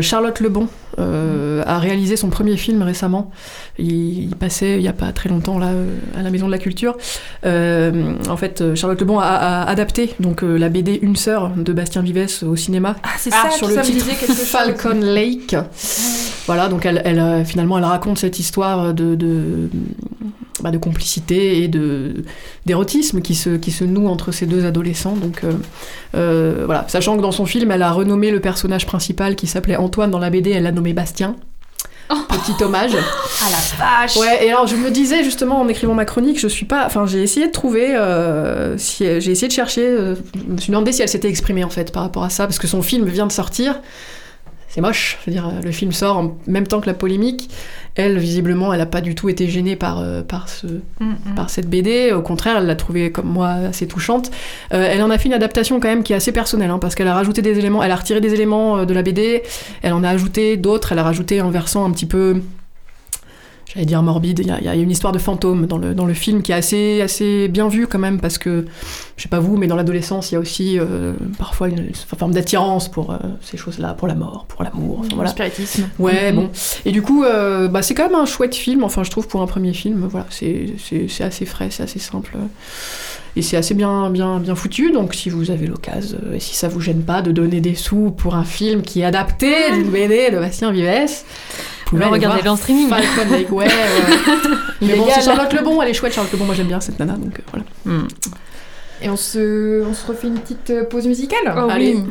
Charlotte Lebon euh, a réalisé son premier film récemment. Il, il passait il y a pas très longtemps là euh, à la Maison de la Culture. Euh, en fait, Charlotte Lebon a, a adapté donc euh, la BD Une sœur de Bastien Vives au cinéma. ah c'est Ah, ça sur le ça me titre disait quelque chose Falcon Lake. Voilà, donc elle, elle, finalement, elle raconte cette histoire de, de, bah, de complicité et de d'érotisme qui se, qui se noue entre ces deux adolescents. Donc euh, euh, voilà, sachant que dans son film, elle a renommé le personnage principal qui s'appelait Antoine dans la BD, elle l'a nommé Bastien. Petit hommage. Ah la vache Ouais, et alors je me disais justement en écrivant ma chronique, je suis pas. Enfin, j'ai essayé de trouver. euh, si, j'ai essayé de chercher. euh, je me suis demandé si elle s'était exprimée en fait par rapport à ça, parce que son film vient de sortir. C'est moche. Je veux dire, le film sort en même temps que la polémique. Elle, visiblement, elle a pas du tout été gênée par, euh, par, ce, par cette BD. Au contraire, elle l'a trouvée, comme moi, assez touchante. Euh, elle en a fait une adaptation quand même qui est assez personnelle, hein, parce qu'elle a rajouté des éléments, elle a retiré des éléments euh, de la BD, elle en a ajouté d'autres, elle a rajouté un versant un petit peu j'allais dire morbide, il y, a- il y a une histoire de fantôme dans le, dans le film qui est assez, assez bien vue quand même, parce que, je sais pas vous, mais dans l'adolescence, il y a aussi euh, parfois une, une forme d'attirance pour euh, ces choses-là, pour la mort, pour l'amour, enfin, le spiritisme Ouais, Mhm. bon. Et du coup, euh, bah, c'est quand même un chouette film, enfin je trouve pour un premier film, voilà, c'est assez frais, c'est assez simple. Et c'est assez bien, bien, bien foutu, donc si vous avez l'occasion, et si ça vous gêne pas de donner des sous pour un film qui est adapté d'une BD de Bastien Vives, pouvez aller regardez-le voir en streaming. Falcon Lake, ouais, ouais. Mais bon, c'est Charlotte Lebon, elle est chouette, Charlotte Lebon, moi j'aime bien cette nana, donc euh, voilà. et on se on se refait une petite euh, pause musicale? Oh Allez. oui.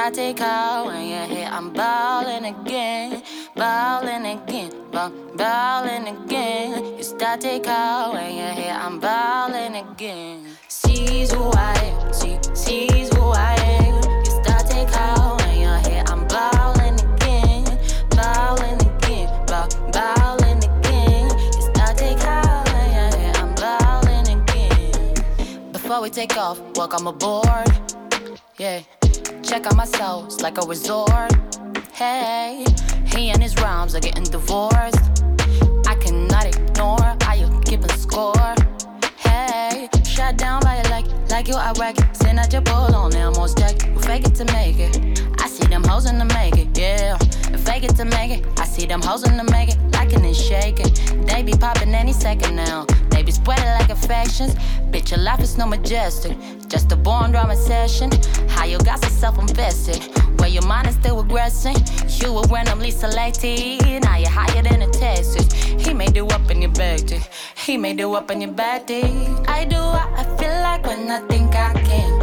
Start to call when you hit. I'm ballin' again, ballin' again, ball, ballin' again. You start to call when you hit. I'm ballin' again. Sees who I am. She sees who I am. You start to call when you hit. I'm ballin' again, ballin' again, ball, ballin' again. You start when you hit. I'm again. Before we take off, walk welcome aboard. Yeah, check out my soul, it's like a resort. Hey, he and his rhymes are getting divorced. I cannot ignore how you keeping score. Hey, shut down by your like, like you I wreck it. Send out your bull on almost deck. You fake it to make it. I see them hoes in the make it, yeah. Fake it to make it. I see them hoes in the make it, liking and shaking. They be popping any second now. They be spreading like infections. Bitch, your life is no majestic. Just a born drama session. How you got yourself invested? Where your mind is still regressing. You were randomly selected. Now you're higher than a Texas. He made you up in your bag day. He made you up in your bad day. I do what I feel like when I think I can.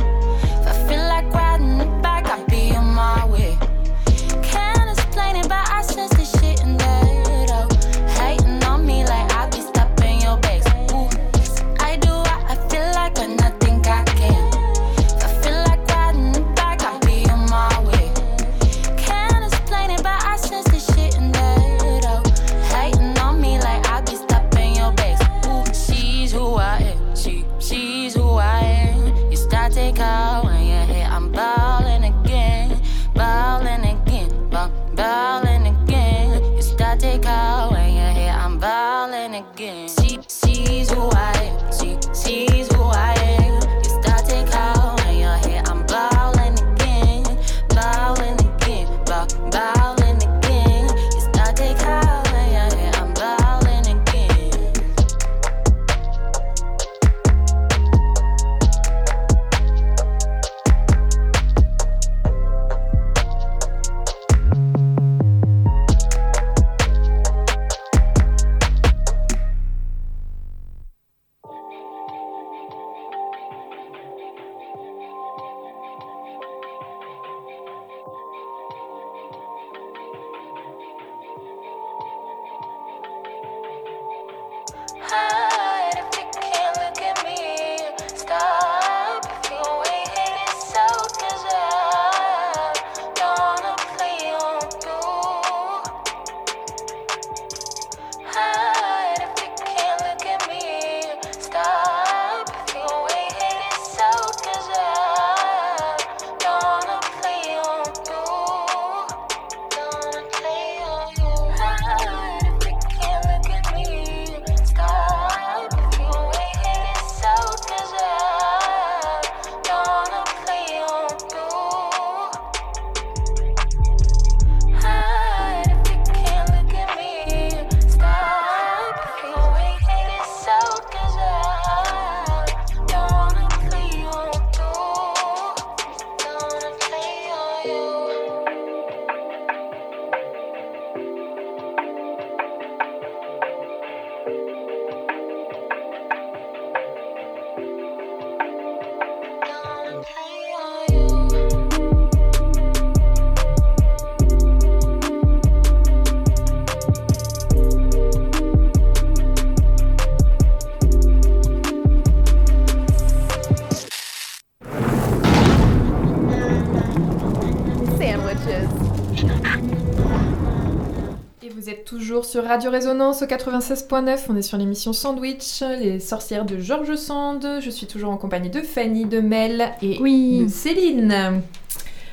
Sur Radio Résonance au 96.9. On est sur l'émission Sandwich, les sorcières de Georges Sand. Je suis toujours en compagnie de Fanny, de Mel et de Céline.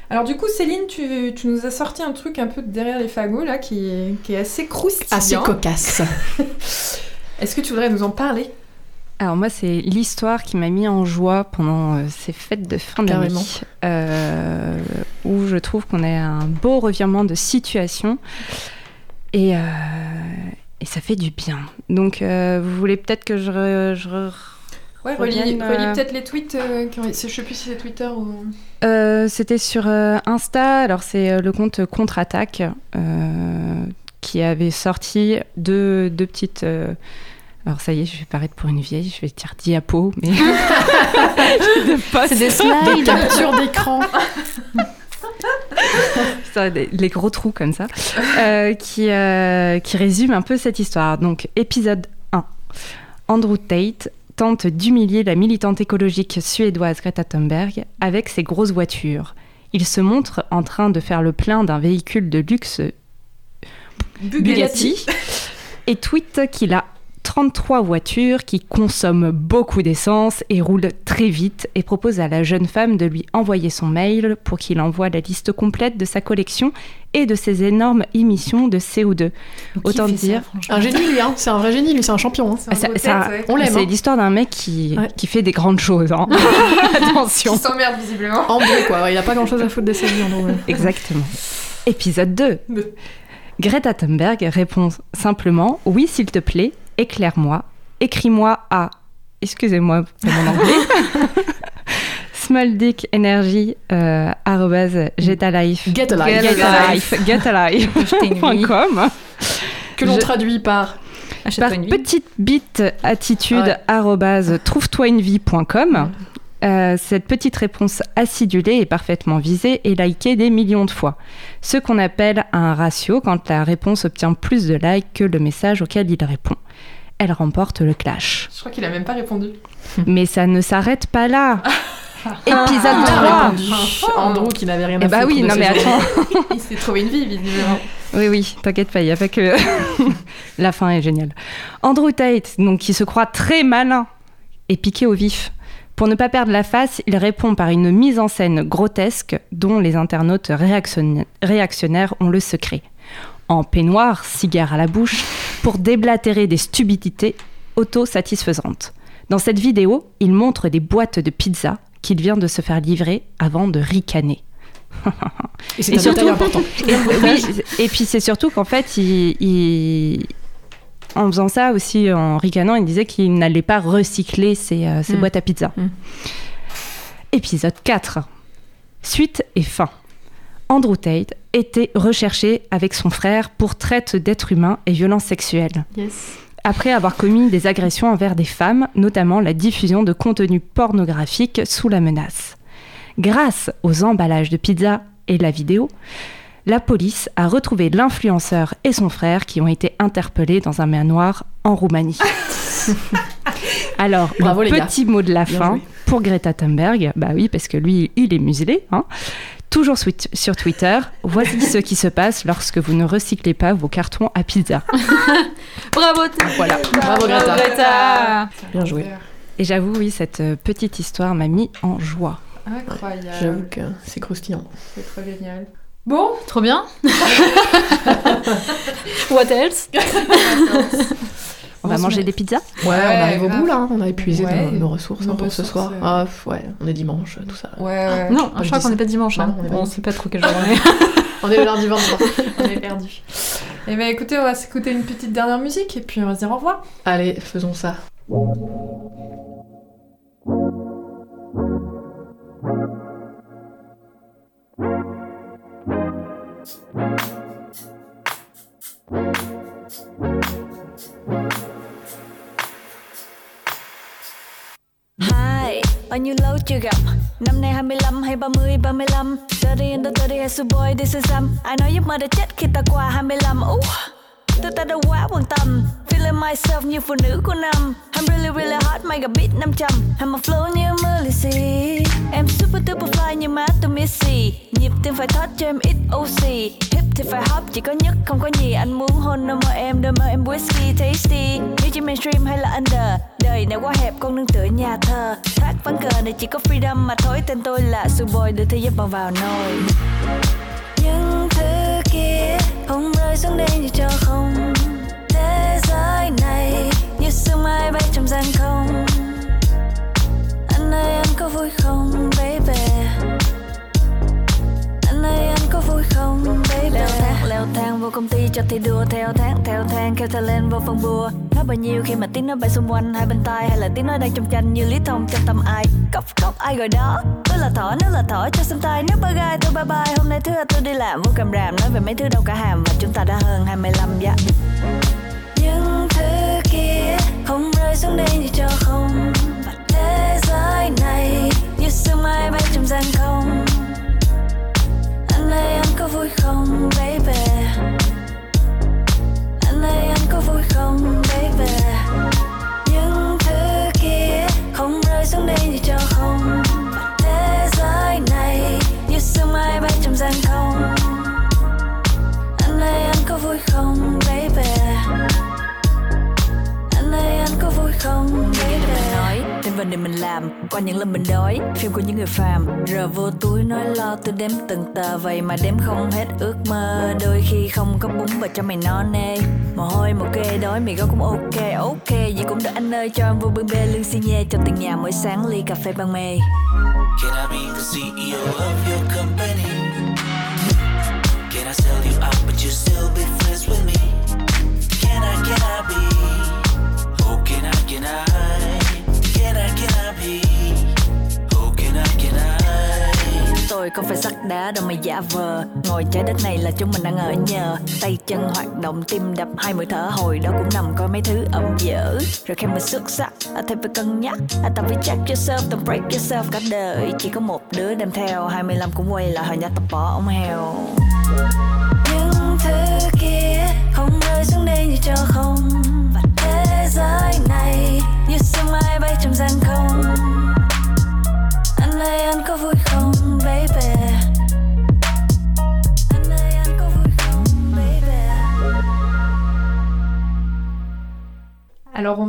Alors du coup, Céline, tu, tu nous as sorti un truc un peu derrière les fagots là, qui est, qui est assez croustillant. Assez cocasse. Est-ce que tu voudrais nous en parler? Alors moi, c'est l'histoire qui m'a mis en joie pendant euh, ces fêtes de fin d'année, euh, où je trouve qu'on a un beau revirement de situation et, euh, et ça fait du bien. Donc, euh, vous voulez peut-être que je, re- je re- Ouais, relis, euh, peut-être les tweets. euh, qui ont- je sais plus si c'est Twitter ou. Euh, C'était sur euh, Insta, alors c'est le compte Contre-Attaque euh, qui avait sorti deux, deux petites. euh, alors ça y est, je vais paraître pour une vieille, je vais dire diapo, mais. de. C'est des slides. Des captures d'écran. Ça, les gros trous comme ça, euh, qui, euh, qui résume un peu cette histoire. Donc, épisode 1. Andrew Tate tente d'humilier la militante écologique suédoise Greta Thunberg avec ses grosses voitures. Il se montre en train de faire le plein d'un véhicule de luxe Bugatti et tweet qu'il a 33 voitures qui consomment beaucoup d'essence et roulent très vite et propose à la jeune femme de lui envoyer son mail pour qu'il envoie la liste complète de sa collection et de ses énormes émissions de CO2. Autant fait ça, dire. Un génie, lui, hein. c'est un vrai génie, lui, c'est un champion. hein. Ah, ça- ça- On l'aime. C'est hein. l'histoire d'un mec qui, qui fait des grandes choses. hein. Attention. Qui s'emmerde visiblement. En bleu, quoi. Il a pas grand chose à foutre de sa vie, en gros. ouais. Exactement. Épisode 2. Greta Thunberg répond simplement Oui, s'il te plaît, éclaire-moi. Écris-moi à. Excusez-moi pour mon anglais. Small Dick Energy, euh. Get a life. Getalife. Getalife.com. Que l'on Je- traduit par. par petite bite attitude arobase trouve-toi-une-vie.com. Euh, cette petite réponse acidulée est parfaitement visée et likée des millions de fois. Ce qu'on appelle un ratio quand la réponse obtient plus de likes que le message auquel il répond. Elle remporte le clash. Je crois qu'il a même pas répondu. Mais ça ne s'arrête pas là. Épisode Il a 3. répondu. Andrew qui n'avait rien à Eh bah oui, non mais attends. Il s'est trouvé une vie, visiblement. Oui, oui, t'inquiète pas, il n'y a pas que. La fin est géniale. Andrew Tate, donc, qui se croit très malin, est piqué au vif. Pour ne pas perdre la face, il répond par une mise en scène grotesque dont les internautes réactionn- réactionnaires ont le secret. En peignoir, cigare à la bouche, pour déblatérer des stupidités auto-satisfaisantes. Dans cette vidéo, il montre des boîtes de pizza qu'il vient de se faire livrer avant de ricaner. Et c'est un détail important. Et, oui, et puis c'est surtout qu'en fait, il, il- en faisant ça aussi, en ricanant, il disait qu'il n'allait pas recycler ses, euh, ses Mm. boîtes à pizza. Épisode 4. Suite et fin. Andrew Tate était recherché avec son frère pour traite d'êtres humains et violences sexuelles. Yes. Après avoir commis des agressions envers des femmes, notamment la diffusion de contenu pornographique sous la menace. Grâce aux emballages de pizza et la vidéo, la police a retrouvé l'influenceur et son frère qui ont été interpellés dans un manoir en Roumanie. Alors, Bravo, le les gars. petit mot de la Bien fin joué. pour Greta Thunberg, bah oui, parce que lui, il est muselé. hein. Toujours sur- Twitter, voici ce qui se passe lorsque vous ne recyclez pas vos cartons à pizza. Bravo Voilà. Bravo, Greta. Greta. Bien joué. Et j'avoue, oui, cette euh, petite histoire m'a mis en joie. Incroyable. J'avoue que c'est croustillant. C'est trop génial. Bon, Trop bien. What else? On va manger des pizzas Ouais, on arrive au bout là, on a épuisé Ouais. nos, nos ressources Nos hein, pour ce soir. euh. Ah ouais, on est dimanche, tout ça. ouais, ouais. Non, je je crois qu'on n'est pas dimanche. Non, hein. on dimanche. sait pas trop quelle journée on est. On est le lundi 23. on est perdu. Eh ben écoutez, on va s'écouter une petite dernière musique et puis on va se dire au revoir. Allez, faisons ça. Hai, bao nhiêu lâu chưa gặp Năm nay 25 hay 30, 35 30 and the 30 hay so boy this is some Ai nói giấc mơ đã chết khi ta qua 25 uh, Tôi ta đã quá quan tâm. Feeling myself như phụ nữ của năm. I'm really really hot, mega beat 500 I'm a flow như Melissy Em super duper fly như má tôi Missy. Nhịp tim phải thoát cho em ít oxy Hip thì phải hop, chỉ có nhất không có nhì. Anh muốn hôn nơi mơ em, đôi mơ em whisky tasty. Nếu chỉ mainstream hay là under Đời này quá hẹp, con nương tựa nhà thờ. Thác ván cờ này chỉ có freedom mà thôi Tên tôi là Suboy, đưa thế giới bao vào nồi. Những thứ kia không rơi xuống đây như cho không thế này, như sương mai bay trong gian không. Anh ơi, anh có vui không, baby? Anh ơi, anh có vui không, baby? Leo thang leo thang, vô công ty cho thi đua, theo tháng theo thang, kêu thang lên vô phòng bùa nói bao nhiêu khi mà tiếng nói bay xung quanh, hai bên tai, hay là tiếng nói đang trong tranh, như lý thông trong tâm ai? Cốc cốc, ai gọi đó? Tôi là thỏ, nếu là thỏ, cho xem tay. Nếu ba gai tôi bye bye, hôm nay thứ hai tôi đi làm. Vô cầm ràm, nói về mấy thứ đâu cả hàm, và chúng ta đã hơn 25 mươi lăm dạ kia. Không rơi xuống đây như cho không. Và thế giới này như sương mai bay trong gian không. Anh ơi, anh có vui không, baby? Anh ơi, anh có vui không, baby? Những thứ kia không rơi xuống đây như cho không. Và thế giới này như sương mai bay trong gian không. Anh ơi, anh có vui không, baby? Phần để mình làm qua những lần mình đói phim của những người phàm rờ vô túi nói lo tôi đếm từng tờ vậy mà đếm không hết ước mơ đôi khi không có bún và cho mày no nê mồ hôi một kê đói mì gói cũng ok ok vậy cũng được anh ơi cho em vô bưng bê lương xi nhê trong từng nhà mỗi sáng ly cà phê ban mê Can I be the CEO of your company? Can I sell you out, but you still be friends with me? Can I, can I be? Rồi không phải sắt đá đâu mà giả vờ. Ngồi trái đất này là chúng mình đang ở nhờ. Tay chân hoạt động tim đập hai mươi thở. Hồi đó cũng nằm coi mấy thứ ẩm dở. Rồi khi mình xuất sắc à, thêm phải cân nhắc. À, tập phải check yourself don't break yourself cả đời. Chỉ có một đứa đem theo 25 cũng quay là hồi nhà tập bỏ ông heo.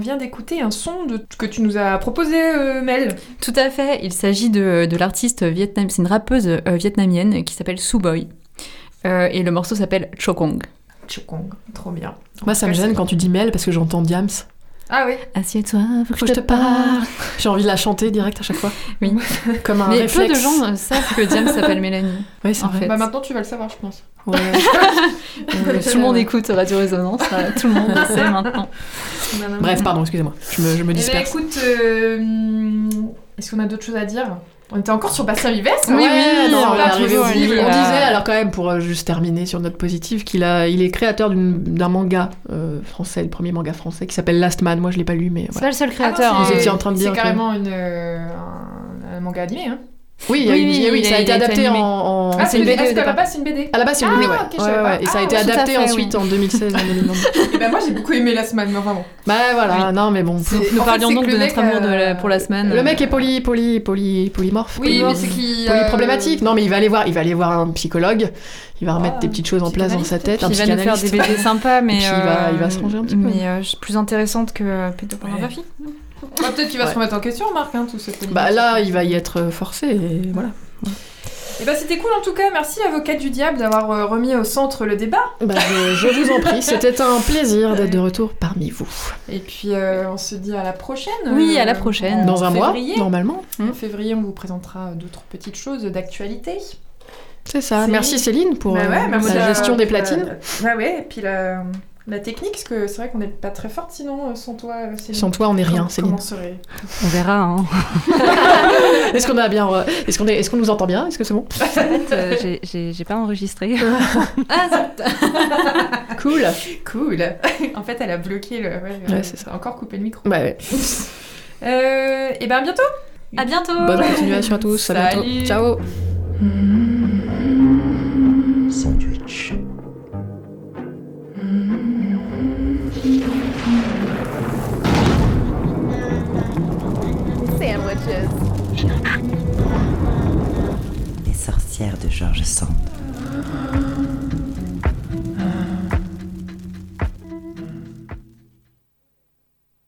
Vient d'écouter un son de... que tu nous as proposé, euh, Mel. Tout à fait, il s'agit de, de l'artiste vietnamienne, c'est une rappeuse euh, vietnamienne qui s'appelle Suboy. Euh, et le morceau s'appelle Chokong. Chokong, trop bien. Moi, ça me gêne quand tu dis Mel parce que j'entends Diams. Ah oui Assieds-toi, faut que je te parle. J'ai envie de la chanter direct à chaque fois. Oui. Comme un Mais réflexe. peu de gens euh, savent que Diane s'appelle Mélanie. Oui, c'est en vrai. fait. Bah maintenant tu vas le savoir, je pense. Ouais. Tout le monde écoute Radio Résonance, euh, tout le monde le sait maintenant. Bref, pardon, excusez-moi. Je me, je me Eh ben, disperse. écoute, euh, est-ce qu'on a d'autres choses à dire? On était encore sur Bastien Vives Oui, oui, non, on arrivé On disait, alors quand même, pour euh, juste terminer sur notre positif, qu'il a, il est créateur d'une- d'un manga euh, français, le premier manga français, qui s'appelle Last Man. Moi, je l'ai pas lu, mais C'est pas le seul Ah non, créateur. Vous c'est- hein. étiez en train de dire C'est que- carrément une, euh, un, un manga animé, hein Oui, il y a Oui, une- oui, oui, ça a- a été adapté en, animé. en- Ah, c'est une BD Parce qu'à la base, c'est une BD. À la base, c'est une Ah, BD, ouais. ok, je Ouais, ouais, pas. Et ça a Ah, été adapté fait, ensuite oui. en 2016 en 2022. Et ben moi j'ai beaucoup aimé la semaine, mais vraiment. Bah voilà, non mais bon. Nous parlions donc de notre amour euh, pour la semaine. Le mec est poly, poly, poly, polymorphe. Oui, polymorphe, mais c'est qui. Polyproblématique. Non mais il va aller voir, il va aller voir un psychologue. Il va remettre des petites choses en place dans sa tête. Il va nous faire des. BD sympas, mais. Et puis il va, euh, se ranger un petit peu. Mais euh, plus intéressante que euh, pédopornographie. Bah, Peut-être qu'il va se Ouais. remettre en question, Marc, hein, tout ce Bah là, il va y être forcé et voilà. Et bah c'était cool en tout cas, merci Avocate du Diable d'avoir euh, remis au centre le débat. Bah, je, je vous en prie, c'était un plaisir d'être de retour parmi vous. Et puis euh, on se dit à la prochaine. Oui, euh, à la prochaine. Dans un mois, normalement. En février, on vous présentera d'autres petites choses d'actualité. C'est ça. Merci Céline pour Bah euh, ouais, bah, la la- gestion des la- platines. Ouais, ouais, et puis la, la technique, parce que c'est vrai qu'on n'est pas très forte sinon euh, sans toi, euh, Céline. Sans toi, on n'est rien, Comment- Céline. Comment serait On verra. Hein. Est-ce qu'on a bien, re- est-ce qu'on est, est-ce qu'on nous entend bien? Est-ce que c'est bon? En fait, euh, j'ai- j'ai j'ai pas enregistré. Ah, Cool. Cool. en fait, elle a bloqué le. Ouais, Ouais, euh, c'est ça. Encore coupé le micro. Bah ouais. Euh, et ben à bientôt. À bientôt. Bonne continuation à tous. À bientôt. Salut. Ciao. Les sorcières de George Sand.